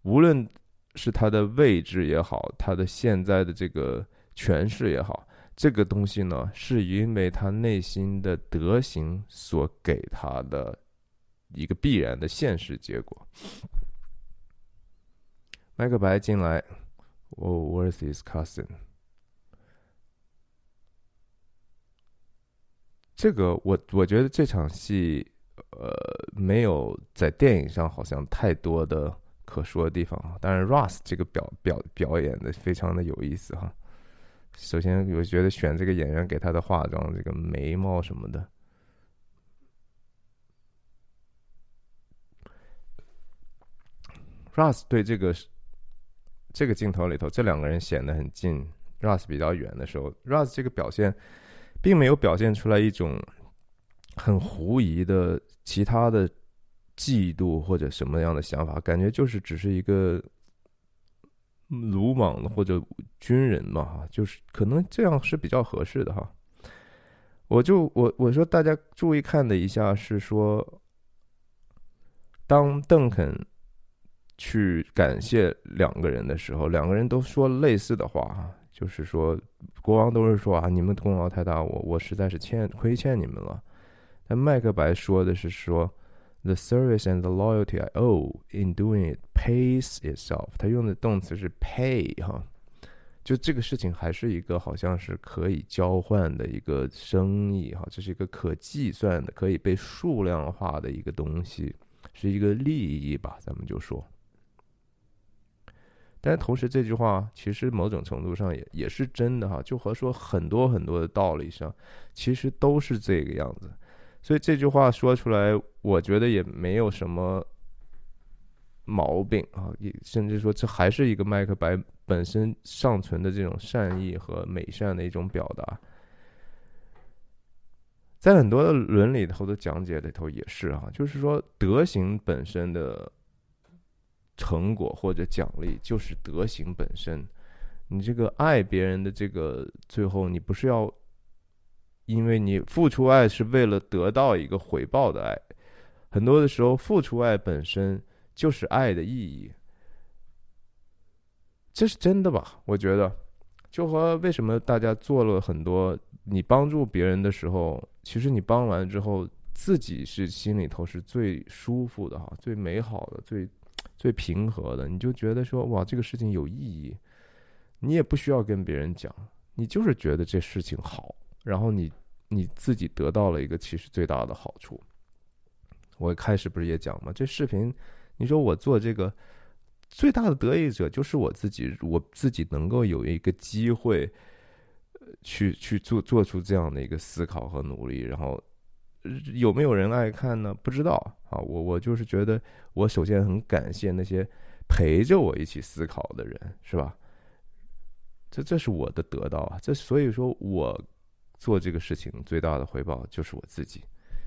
无论是他的位置也好，他的现在的这个权势也好，这个东西呢，是因为他内心的德行所给他的一个必然的现实结果。麦克白进来。Oh, where's his cousin？这个我我觉得这场戏，呃，没有在电影上好像太多的可说的地方啊。但是，Russ 这个表表表演的非常的有意思哈。首先，我觉得选这个演员给他的化妆，这个眉毛什么的，Russ 对这个。这个镜头里头，这两个人显得很近，Russ 比较远的时候，Russ 这个表现，并没有表现出来一种很狐疑的其他的嫉妒或者什么样的想法，感觉就是只是一个鲁莽的或者军人嘛，哈，就是可能这样是比较合适的哈。我就我我说大家注意看的一下是说，当邓肯。去感谢两个人的时候，两个人都说类似的话，就是说国王都是说啊，你们功劳太大，我我实在是欠亏欠你们了。但麦克白说的是说，the service and the loyalty I owe in doing it pays itself。他用的动词是 pay 哈，就这个事情还是一个好像是可以交换的一个生意哈，这是一个可计算的、可以被数量化的一个东西，是一个利益吧，咱们就说。但同时，这句话其实某种程度上也也是真的哈，就和说很多很多的道理上，其实都是这个样子。所以这句话说出来，我觉得也没有什么毛病啊，也甚至说这还是一个麦克白本身尚存的这种善意和美善的一种表达。在很多的伦理头的讲解里头也是哈，就是说德行本身的。成果或者奖励就是德行本身，你这个爱别人的这个最后，你不是要，因为你付出爱是为了得到一个回报的爱，很多的时候付出爱本身就是爱的意义，这是真的吧？我觉得，就和为什么大家做了很多，你帮助别人的时候，其实你帮完之后，自己是心里头是最舒服的哈，最美好的，最。最平和的，你就觉得说哇，这个事情有意义，你也不需要跟别人讲，你就是觉得这事情好，然后你你自己得到了一个其实最大的好处。我开始不是也讲吗？这视频，你说我做这个最大的得益者就是我自己，我自己能够有一个机会，去去做做出这样的一个思考和努力，然后有没有人爱看呢？不知道啊。我我就是觉得，我首先很感谢那些陪着我一起思考的人，是吧？这这是我的得到啊！这所以说我做这个事情最大的回报就是我自己。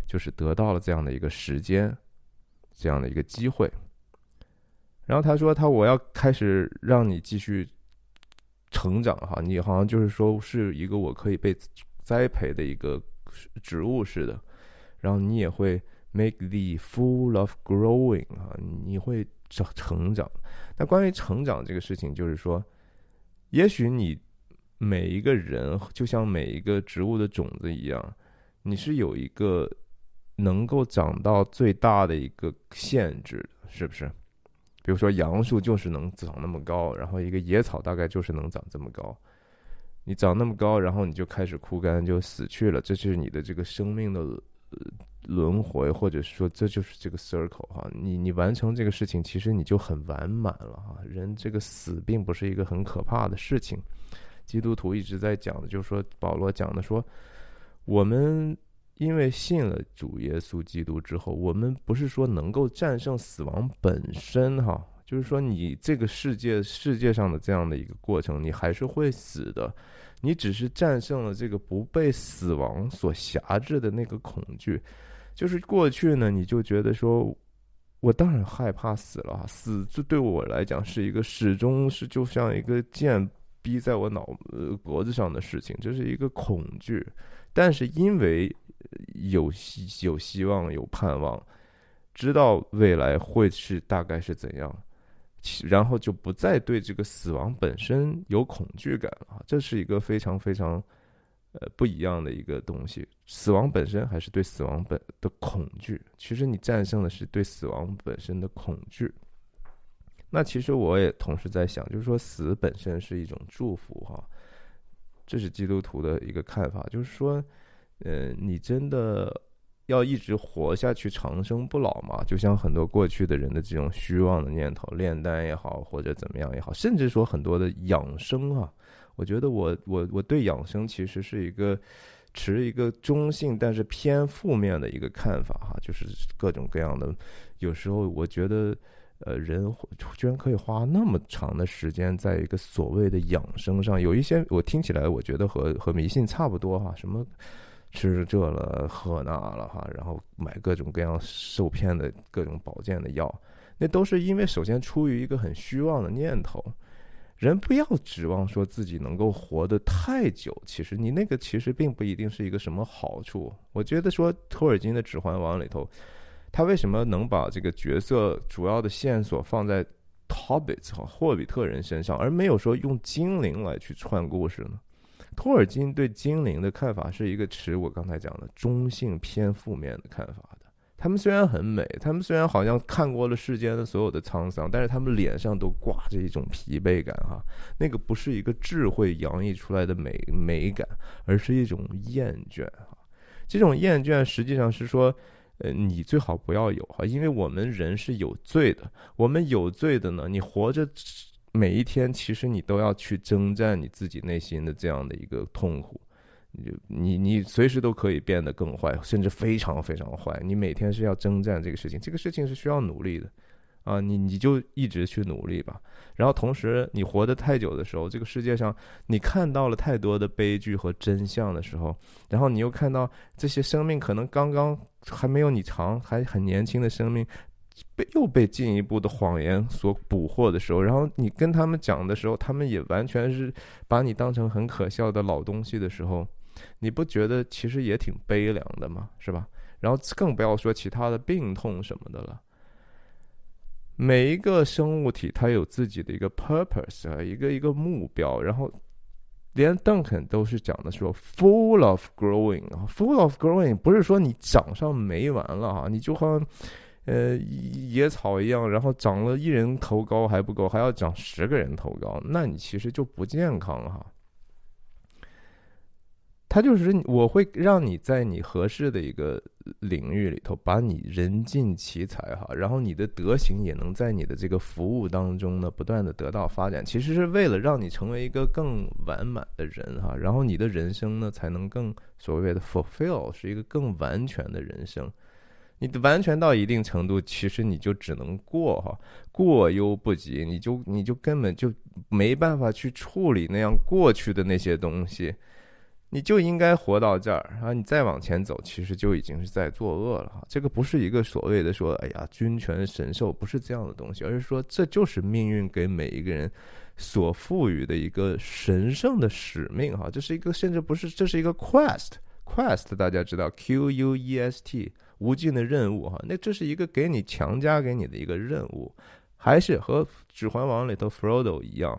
就是得到了这样的一个时间，这样的一个机会。然后他说：“他我要开始让你继续成长哈，你好像就是说是一个我可以被栽培的一个植物似的。然后你也会 make the full of growing 啊，你会长成长。那关于成长这个事情，就是说，也许你每一个人就像每一个植物的种子一样，你是有一个。”能够长到最大的一个限制，是不是？比如说杨树就是能长那么高，然后一个野草大概就是能长这么高。你长那么高，然后你就开始枯干，就死去了。这是你的这个生命的轮回，或者说这就是这个 circle 哈。你你完成这个事情，其实你就很完满了哈。人这个死并不是一个很可怕的事情。基督徒一直在讲的，就是说保罗讲的说我们。因为信了主耶稣基督之后，我们不是说能够战胜死亡本身，哈，就是说你这个世界世界上的这样的一个过程，你还是会死的，你只是战胜了这个不被死亡所辖制的那个恐惧。就是过去呢，你就觉得说，我当然害怕死了，死这对我来讲是一个始终是就像一个剑逼在我脑呃脖子上的事情，这是一个恐惧。但是因为有希有希望有盼望，知道未来会是大概是怎样，然后就不再对这个死亡本身有恐惧感了，这是一个非常非常呃不一样的一个东西。死亡本身还是对死亡本的恐惧，其实你战胜的是对死亡本身的恐惧。那其实我也同时在想，就是说死本身是一种祝福哈，这是基督徒的一个看法，就是说。呃，你真的要一直活下去，长生不老吗？就像很多过去的人的这种虚妄的念头，炼丹也好，或者怎么样也好，甚至说很多的养生啊，我觉得我我我对养生其实是一个持一个中性，但是偏负面的一个看法哈，就是各种各样的，有时候我觉得。呃，人居然可以花那么长的时间在一个所谓的养生上，有一些我听起来我觉得和和迷信差不多哈，什么吃这了喝那了哈，然后买各种各样受骗的各种保健的药，那都是因为首先出于一个很虚妄的念头，人不要指望说自己能够活得太久，其实你那个其实并不一定是一个什么好处。我觉得说托尔金的《指环王》里头。他为什么能把这个角色主要的线索放在 Hobbits 和霍比特人身上，而没有说用精灵来去串故事呢？托尔金对精灵的看法是一个持我刚才讲的中性偏负面的看法的。他们虽然很美，他们虽然好像看过了世间的所有的沧桑，但是他们脸上都挂着一种疲惫感哈。那个不是一个智慧洋溢出来的美美感，而是一种厌倦哈。这种厌倦实际上是说。呃，你最好不要有哈，因为我们人是有罪的。我们有罪的呢，你活着每一天，其实你都要去征战你自己内心的这样的一个痛苦。你你随时都可以变得更坏，甚至非常非常坏。你每天是要征战这个事情，这个事情是需要努力的。啊，你你就一直去努力吧。然后同时，你活得太久的时候，这个世界上你看到了太多的悲剧和真相的时候，然后你又看到这些生命可能刚刚还没有你长，还很年轻的生命，被又被进一步的谎言所捕获的时候，然后你跟他们讲的时候，他们也完全是把你当成很可笑的老东西的时候，你不觉得其实也挺悲凉的吗？是吧？然后更不要说其他的病痛什么的了。每一个生物体，它有自己的一个 purpose 啊，一个一个目标。然后，连邓肯都是讲的说，full of growing 啊，full of growing 不是说你长上没完了啊，你就好像呃野草一样，然后长了一人头高还不够，还要长十个人头高，那你其实就不健康哈。他就是我会让你在你合适的一个领域里头，把你人尽其才哈，然后你的德行也能在你的这个服务当中呢，不断的得到发展。其实是为了让你成为一个更完满的人哈，然后你的人生呢才能更所谓的 fulfill，是一个更完全的人生。你完全到一定程度，其实你就只能过哈，过犹不及，你就你就根本就没办法去处理那样过去的那些东西，你就应该活到这儿，然后你再往前走，其实就已经是在作恶了哈。这个不是一个所谓的说，哎呀，君权神授，不是这样的东西，而是说这就是命运给每一个人所赋予的一个神圣的使命哈。这是一个甚至不是，这是一个 quest，quest 大家知道 Q U E S T。无尽的任务哈，那这是一个给你强加给你的一个任务，还是和《指环王》里头 Frodo 一样，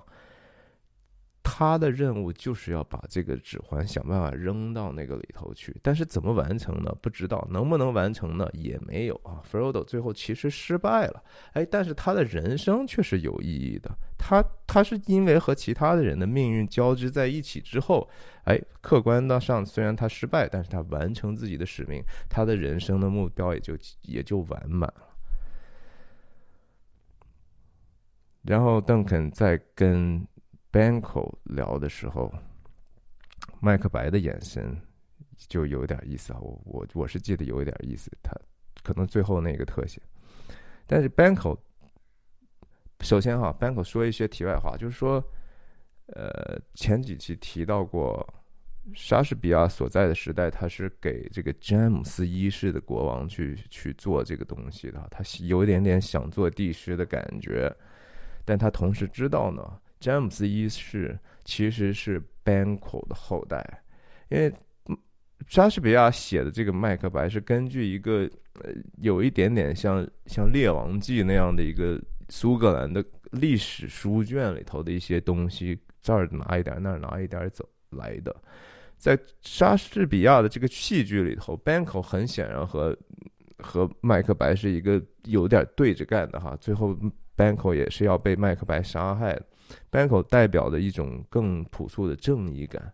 他的任务就是要把这个指环想办法扔到那个里头去，但是怎么完成呢？不知道，能不能完成呢？也没有啊。Frodo 最后其实失败了，哎，但是他的人生却是有意义的。他他是因为和其他的人的命运交织在一起之后。哎，客观的上，虽然他失败，但是他完成自己的使命，他的人生的目标也就也就完满了。然后邓肯在跟 Banco 聊的时候，麦克白的眼神就有点意思啊，我我我是记得有一点意思，他可能最后那个特写，但是 Banco 首先哈，Banco 说一些题外话，就是说。呃，前几期提到过，莎士比亚所在的时代，他是给这个詹姆斯一世的国王去去做这个东西的，他有一点点想做帝师的感觉，但他同时知道呢，詹姆斯一世其实是 Banquo 的后代，因为莎士比亚写的这个《麦克白》是根据一个呃有一点点像像《列王记》那样的一个苏格兰的历史书卷里头的一些东西。这儿拿一点，那儿拿一点走来的，在莎士比亚的这个戏剧里头，Banco 很显然和和麦克白是一个有点对着干的哈。最后，Banco 也是要被麦克白杀害的。Banco 代表的一种更朴素的正义感。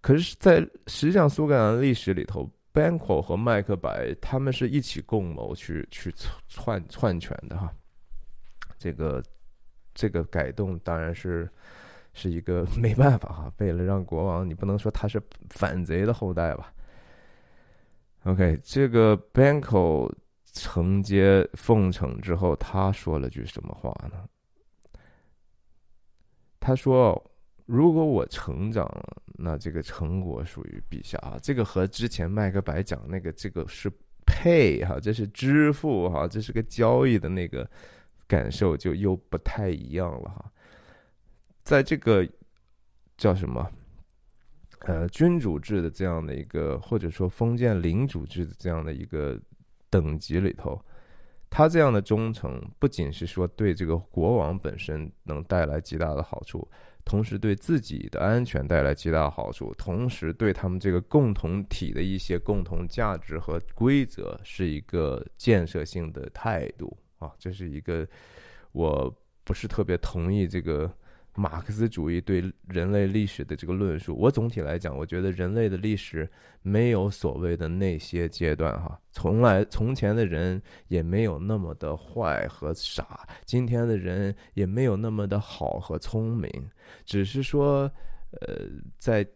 可是，在实际上苏格兰历史里头，Banco 和麦克白他们是一起共谋去去篡篡权的哈。这个这个改动当然是。是一个 没办法哈，为了让国王，你不能说他是反贼的后代吧？OK，这个 Banco 承接奉承之后，他说了句什么话呢？他说：“如果我成长了，那这个成果属于陛下啊。”这个和之前麦克白讲那个这个是 pay 哈，这是支付哈，这是个交易的那个感受就又不太一样了哈。在这个叫什么，呃，君主制的这样的一个，或者说封建领主制的这样的一个等级里头，他这样的忠诚，不仅是说对这个国王本身能带来极大的好处，同时对自己的安全带来极大的好处，同时对他们这个共同体的一些共同价值和规则是一个建设性的态度啊，这是一个我不是特别同意这个。马克思主义对人类历史的这个论述，我总体来讲，我觉得人类的历史没有所谓的那些阶段哈，从来从前的人也没有那么的坏和傻，今天的人也没有那么的好和聪明，只是说，呃，在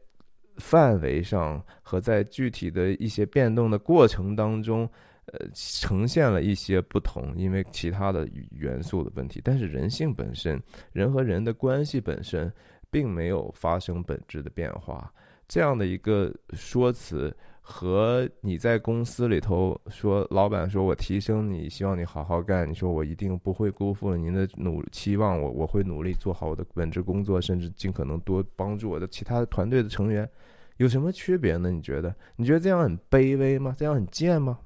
范围上和在具体的一些变动的过程当中。呃，呈现了一些不同，因为其他的元素的问题。但是人性本身，人和人的关系本身，并没有发生本质的变化。这样的一个说辞，和你在公司里头说，老板说我提升你，希望你好好干，你说我一定不会辜负您的努期望，我我会努力做好我的本职工作，甚至尽可能多帮助我的其他团队的成员，有什么区别呢？你觉得？你觉得这样很卑微吗？这样很贱吗？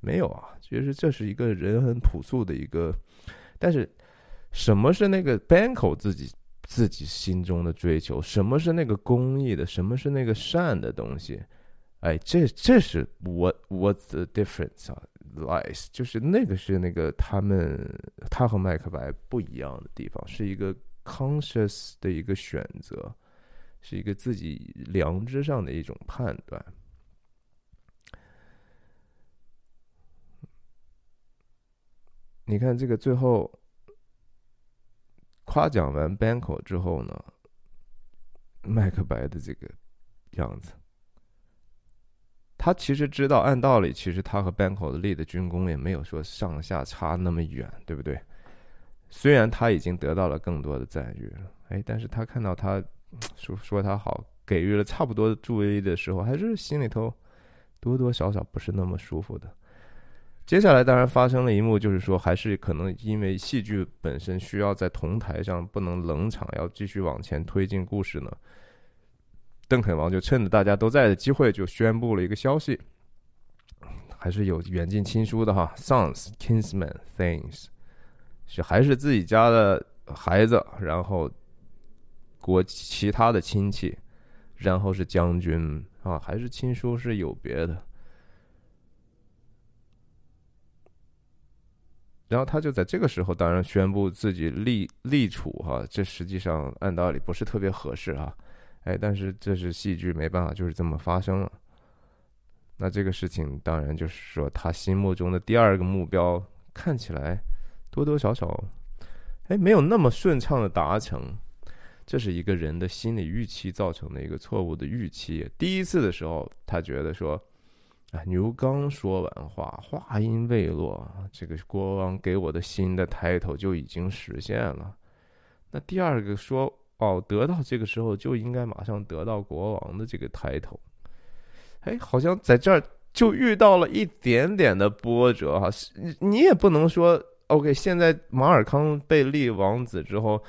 没有啊，其实这是一个人很朴素的一个，但是什么是那个 Banco 自己自己心中的追求？什么是那个公益的？什么是那个善的东西？哎，这这是 What What's the difference 啊？Lies 就是那个是那个他们他和麦克白不一样的地方，是一个 conscious 的一个选择，是一个自己良知上的一种判断。你看这个最后夸奖完 Banco 之后呢，麦克白的这个样子，他其实知道，按道理，其实他和 Banco 的立的军功也没有说上下差那么远，对不对？虽然他已经得到了更多的赞誉了，哎，但是他看到他说说他好，给予了差不多的注意的时候，还是心里头多多少少不是那么舒服的。接下来当然发生了一幕，就是说，还是可能因为戏剧本身需要在同台上不能冷场，要继续往前推进故事呢。邓肯王就趁着大家都在的机会，就宣布了一个消息，还是有远近亲疏的哈，sons, kinsmen, things，是还是自己家的孩子，然后国其他的亲戚，然后是将军啊，还是亲疏是有别的。然后他就在这个时候，当然宣布自己立立储哈，这实际上按道理不是特别合适哈，哎，但是这是戏剧，没办法，就是这么发生了。那这个事情当然就是说，他心目中的第二个目标看起来多多少少，哎，没有那么顺畅的达成，这是一个人的心理预期造成的一个错误的预期。第一次的时候，他觉得说。牛刚说完话，话音未落，这个国王给我的新的 title 就已经实现了。那第二个说，哦，得到这个时候就应该马上得到国王的这个 title。哎，好像在这儿就遇到了一点点的波折哈。你你也不能说，OK，现在马尔康被立王子之后，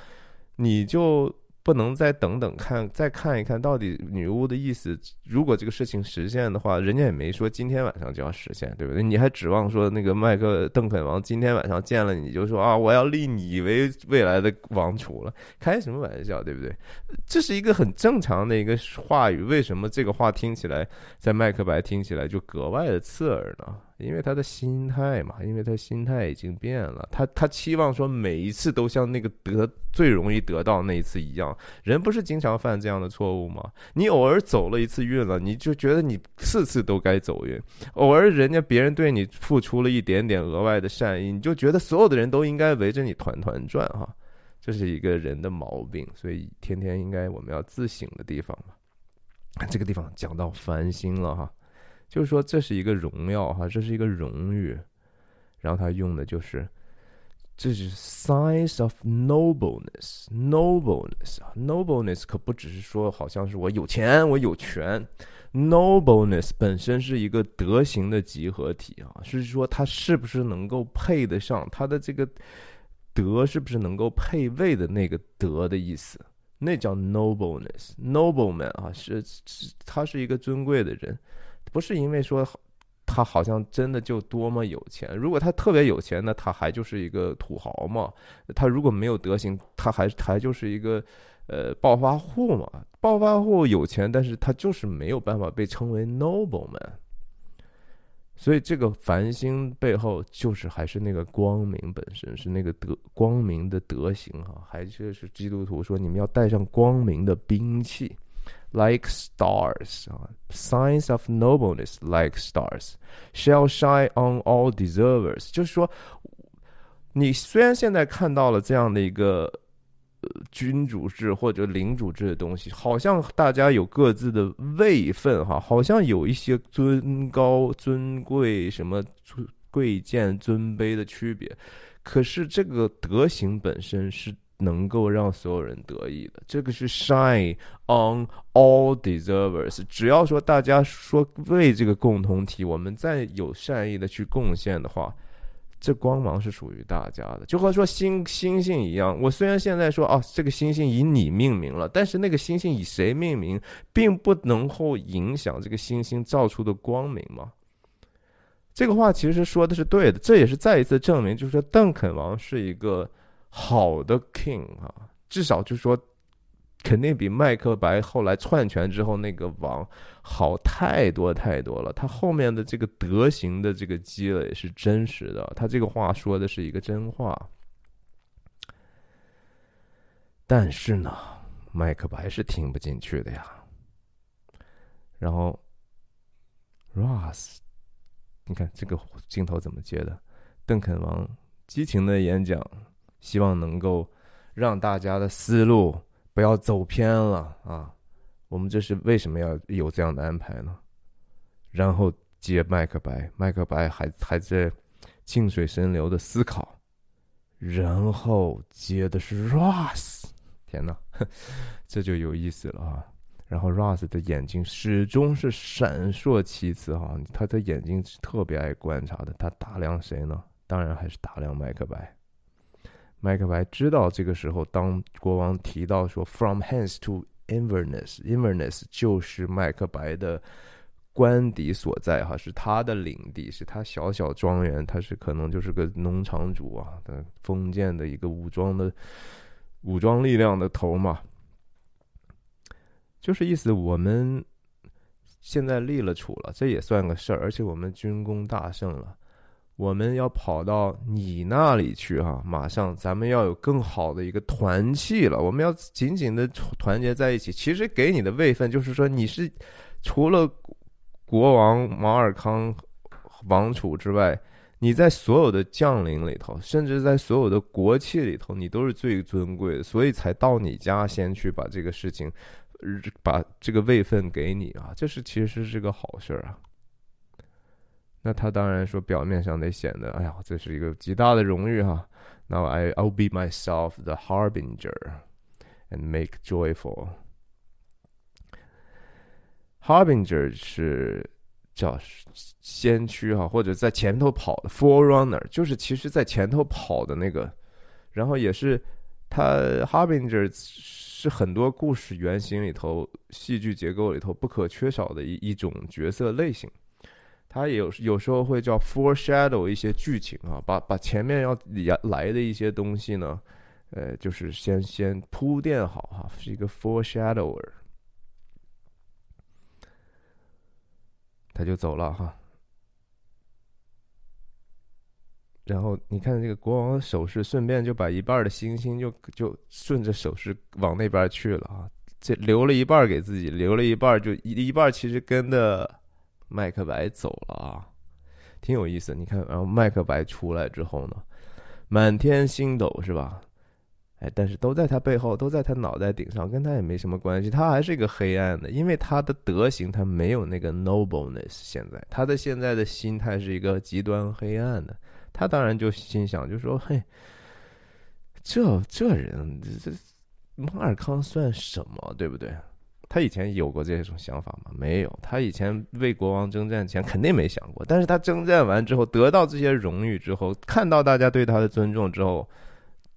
你就。不能再等等看，再看一看到底女巫的意思。如果这个事情实现的话，人家也没说今天晚上就要实现，对不对？你还指望说那个麦克邓肯王今天晚上见了你就说啊，我要立你为未来的王储了？开什么玩笑，对不对？这是一个很正常的一个话语，为什么这个话听起来在麦克白听起来就格外的刺耳呢？因为他的心态嘛，因为他心态已经变了，他他期望说每一次都像那个得最容易得到那一次一样，人不是经常犯这样的错误吗？你偶尔走了一次运了，你就觉得你次次都该走运；偶尔人家别人对你付出了一点点额外的善意，你就觉得所有的人都应该围着你团团转哈，这是一个人的毛病，所以天天应该我们要自省的地方嘛。这个地方讲到烦心了哈。就是说，这是一个荣耀哈，这是一个荣誉，然后他用的就是，这是 signs of nobleness，nobleness 啊，nobleness 可不只是说好像是我有钱，我有权，nobleness 本身是一个德行的集合体啊，是说他是不是能够配得上他的这个德，是不是能够配位的那个德的意思，那叫 nobleness，nobleman 啊，是是，他是一个尊贵的人。不是因为说他好像真的就多么有钱，如果他特别有钱，那他还就是一个土豪嘛。他如果没有德行，他还还就是一个呃暴发户嘛。暴发户有钱，但是他就是没有办法被称为 nobleman。所以这个繁星背后就是还是那个光明本身，是那个德光明的德行哈。还就是基督徒说你们要带上光明的兵器。Like stars 啊，signs of nobleness like stars shall shine on all deservers。就是说，你虽然现在看到了这样的一个君主制或者领主制的东西，好像大家有各自的位分哈，好像有一些尊高、尊贵、什么尊贵贱、尊卑的区别，可是这个德行本身是。能够让所有人得意的，这个是 shine on all deservers。只要说大家说为这个共同体，我们再有善意的去贡献的话，这光芒是属于大家的。就和说星星星一样，我虽然现在说哦，这个星星以你命名了，但是那个星星以谁命名，并不能够影响这个星星照出的光明嘛。这个话其实说的是对的，这也是再一次证明，就是说邓肯王是一个。好的 king 啊，至少就说，肯定比麦克白后来篡权之后那个王好太多太多了。他后面的这个德行的这个积累是真实的，他这个话说的是一个真话。但是呢，麦克白是听不进去的呀。然后，Ross，你看这个镜头怎么接的？邓肯王激情的演讲，希望能够让大家的思路不要走偏了啊。我们这是为什么要有这样的安排呢？然后接麦克白，麦克白还还在静水深流的思考，然后接的是 Ross，天哪，这就有意思了啊！然后 Ross 的眼睛始终是闪烁其词哈，他的眼睛是特别爱观察的，他打量谁呢？当然还是打量麦克白。麦克白知道这个时候，当国王提到说 “from hence to Inverness”，Inverness 就是麦克白的。官邸所在哈，是他的领地，是他小小庄园，他是可能就是个农场主啊，的封建的一个武装的武装力量的头嘛，就是意思我们现在立了储了，这也算个事儿，而且我们军功大胜了，我们要跑到你那里去哈，马上咱们要有更好的一个团气了，我们要紧紧的团结在一起。其实给你的位分就是说你是除了。国王马尔康王储之外，你在所有的将领里头，甚至在所有的国戚里头，你都是最尊贵的，所以才到你家先去把这个事情，把这个位分给你啊，这是其实是个好事儿啊。那他当然说，表面上得显得，哎呀，这是一个极大的荣誉哈。Now I I'll be myself the harbinger and make joyful. Harbinger 是叫先驱哈，或者在前头跑的 Forerunner，就是其实在前头跑的那个，然后也是他 Harbinger 是很多故事原型里头、戏剧结构里头不可缺少的一一种角色类型。他有有时候会叫 foreshadow 一些剧情啊，把把前面要来的一些东西呢，呃，就是先先铺垫好哈，是一个 foreshadower。他就走了哈，然后你看这个国王的手势，顺便就把一半的星星就就顺着手势往那边去了啊，这留了一半给自己，留了一半就一一半其实跟着麦克白走了啊，挺有意思。你看，然后麦克白出来之后呢，满天星斗是吧？哎，但是都在他背后，都在他脑袋顶上，跟他也没什么关系。他还是一个黑暗的，因为他的德行，他没有那个 nobleness。现在他的现在的心态是一个极端黑暗的。他当然就心想，就说：“嘿，这这人，这马尔康算什么？对不对？”他以前有过这种想法吗？没有。他以前为国王征战前肯定没想过。但是他征战完之后，得到这些荣誉之后，看到大家对他的尊重之后。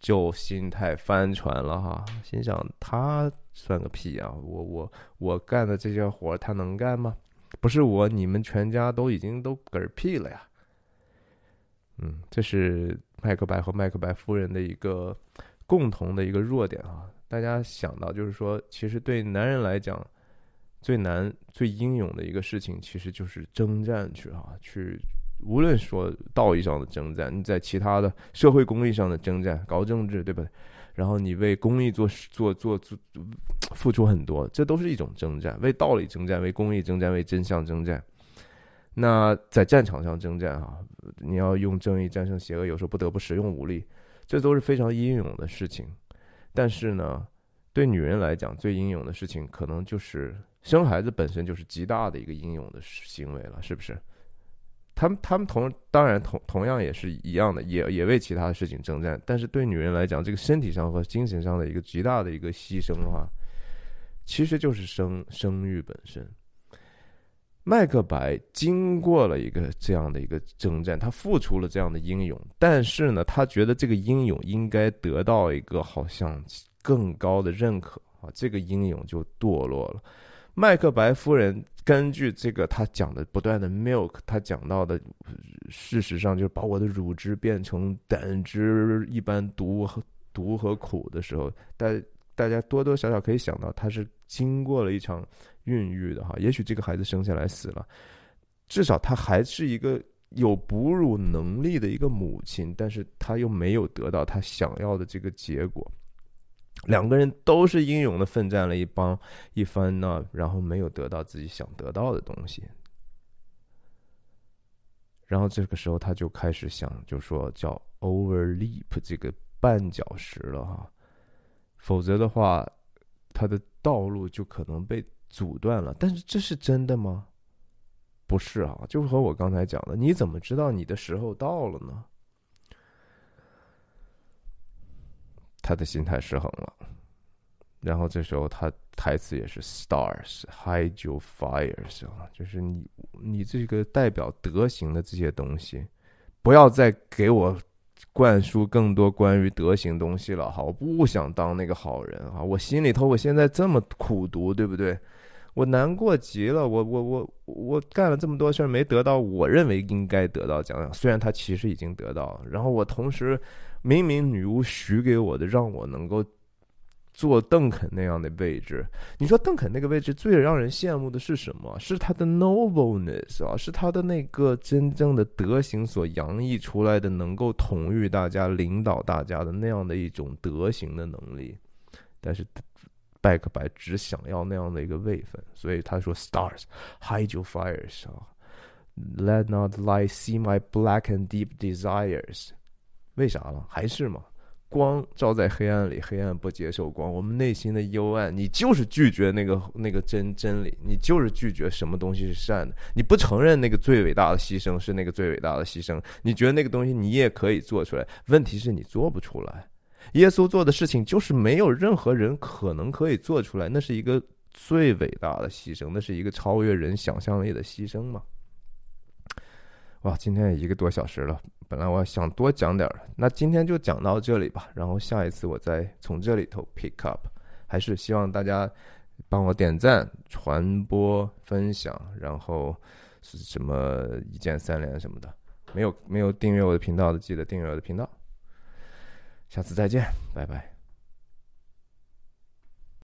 就心态翻船了哈，心想他算个屁啊！我我我干的这些活他能干吗？不是我，你们全家都已经都嗝屁了呀！嗯，这是麦克白和麦克白夫人的一个共同的一个弱点啊。大家想到就是说，其实对男人来讲，最难、最英勇的一个事情，其实就是征战去啊，去。无论说道义上的征战，你在其他的社会公益上的征战，搞政治，对不对？然后你为公益做做做做 付出很多，这都是一种征战。为道理征战，为公益征战，为真相征战。那在战场上征战啊，你要用正义战胜邪恶，有时候不得不使用武力，这都是非常英勇的事情。但是呢，对女人来讲，最英勇的事情可能就是生孩子，本身就是极大的一个英勇的行为了，是不是？他们他们同当然同同样也是一样的，也也为其他的事情征战。但是对女人来讲，这个身体上和精神上的一个极大的一个牺牲的话，其实就是生生育本身。麦克白经过了一个这样的一个征战，他付出了这样的英勇，但是呢，他觉得这个英勇应该得到一个好像更高的认可啊，这个英勇就堕落了。麦克白夫人根据这个他讲的不断的 milk，他讲到的事实上就是把我的乳汁变成胆汁一般毒和毒和苦的时候，大大家多多少少可以想到，他是经过了一场孕育的哈。也许这个孩子生下来死了，至少他还是一个有哺乳能力的一个母亲，但是他又没有得到他想要的这个结果。两个人都是英勇的奋战了一帮一番呢，然后没有得到自己想得到的东西。然后这个时候他就开始想，就说叫 overleap 这个绊脚石了哈，否则的话，他的道路就可能被阻断了。但是这是真的吗？不是啊，就和我刚才讲的，你怎么知道你的时候到了呢？他的心态失衡了，然后这时候他台词也是 “stars hide your fires”，就是你你这个代表德行的这些东西，不要再给我灌输更多关于德行东西了哈！我不想当那个好人啊！我心里头我现在这么苦读，对不对？我难过极了，我我我我干了这么多事儿没得到我认为应该得到奖赏，虽然他其实已经得到了，然后我同时。明明女巫许给我的，让我能够坐邓肯那样的位置。你说邓肯那个位置最让人羡慕的是什么？是他的 nobleness 啊，是他的那个真正的德行所洋溢出来的，能够统御大家、领导大家的那样的一种德行的能力。但是拜克白只想要那样的一个位分，所以他说：“Stars hide your fires 啊，Let not light see my black and deep desires。”为啥了？还是嘛，光照在黑暗里，黑暗不接受光。我们内心的幽暗，你就是拒绝那个那个真真理，你就是拒绝什么东西是善的。你不承认那个最伟大的牺牲是那个最伟大的牺牲，你觉得那个东西你也可以做出来。问题是你做不出来。耶稣做的事情就是没有任何人可能可以做出来，那是一个最伟大的牺牲，那是一个超越人想象力的牺牲嘛。哇，今天也一个多小时了。本来我想多讲点儿，那今天就讲到这里吧。然后下一次我再从这里头 pick up。还是希望大家帮我点赞、传播、分享，然后是什么一键三连什么的。没有没有订阅我的频道的，记得订阅我的频道。下次再见，拜拜。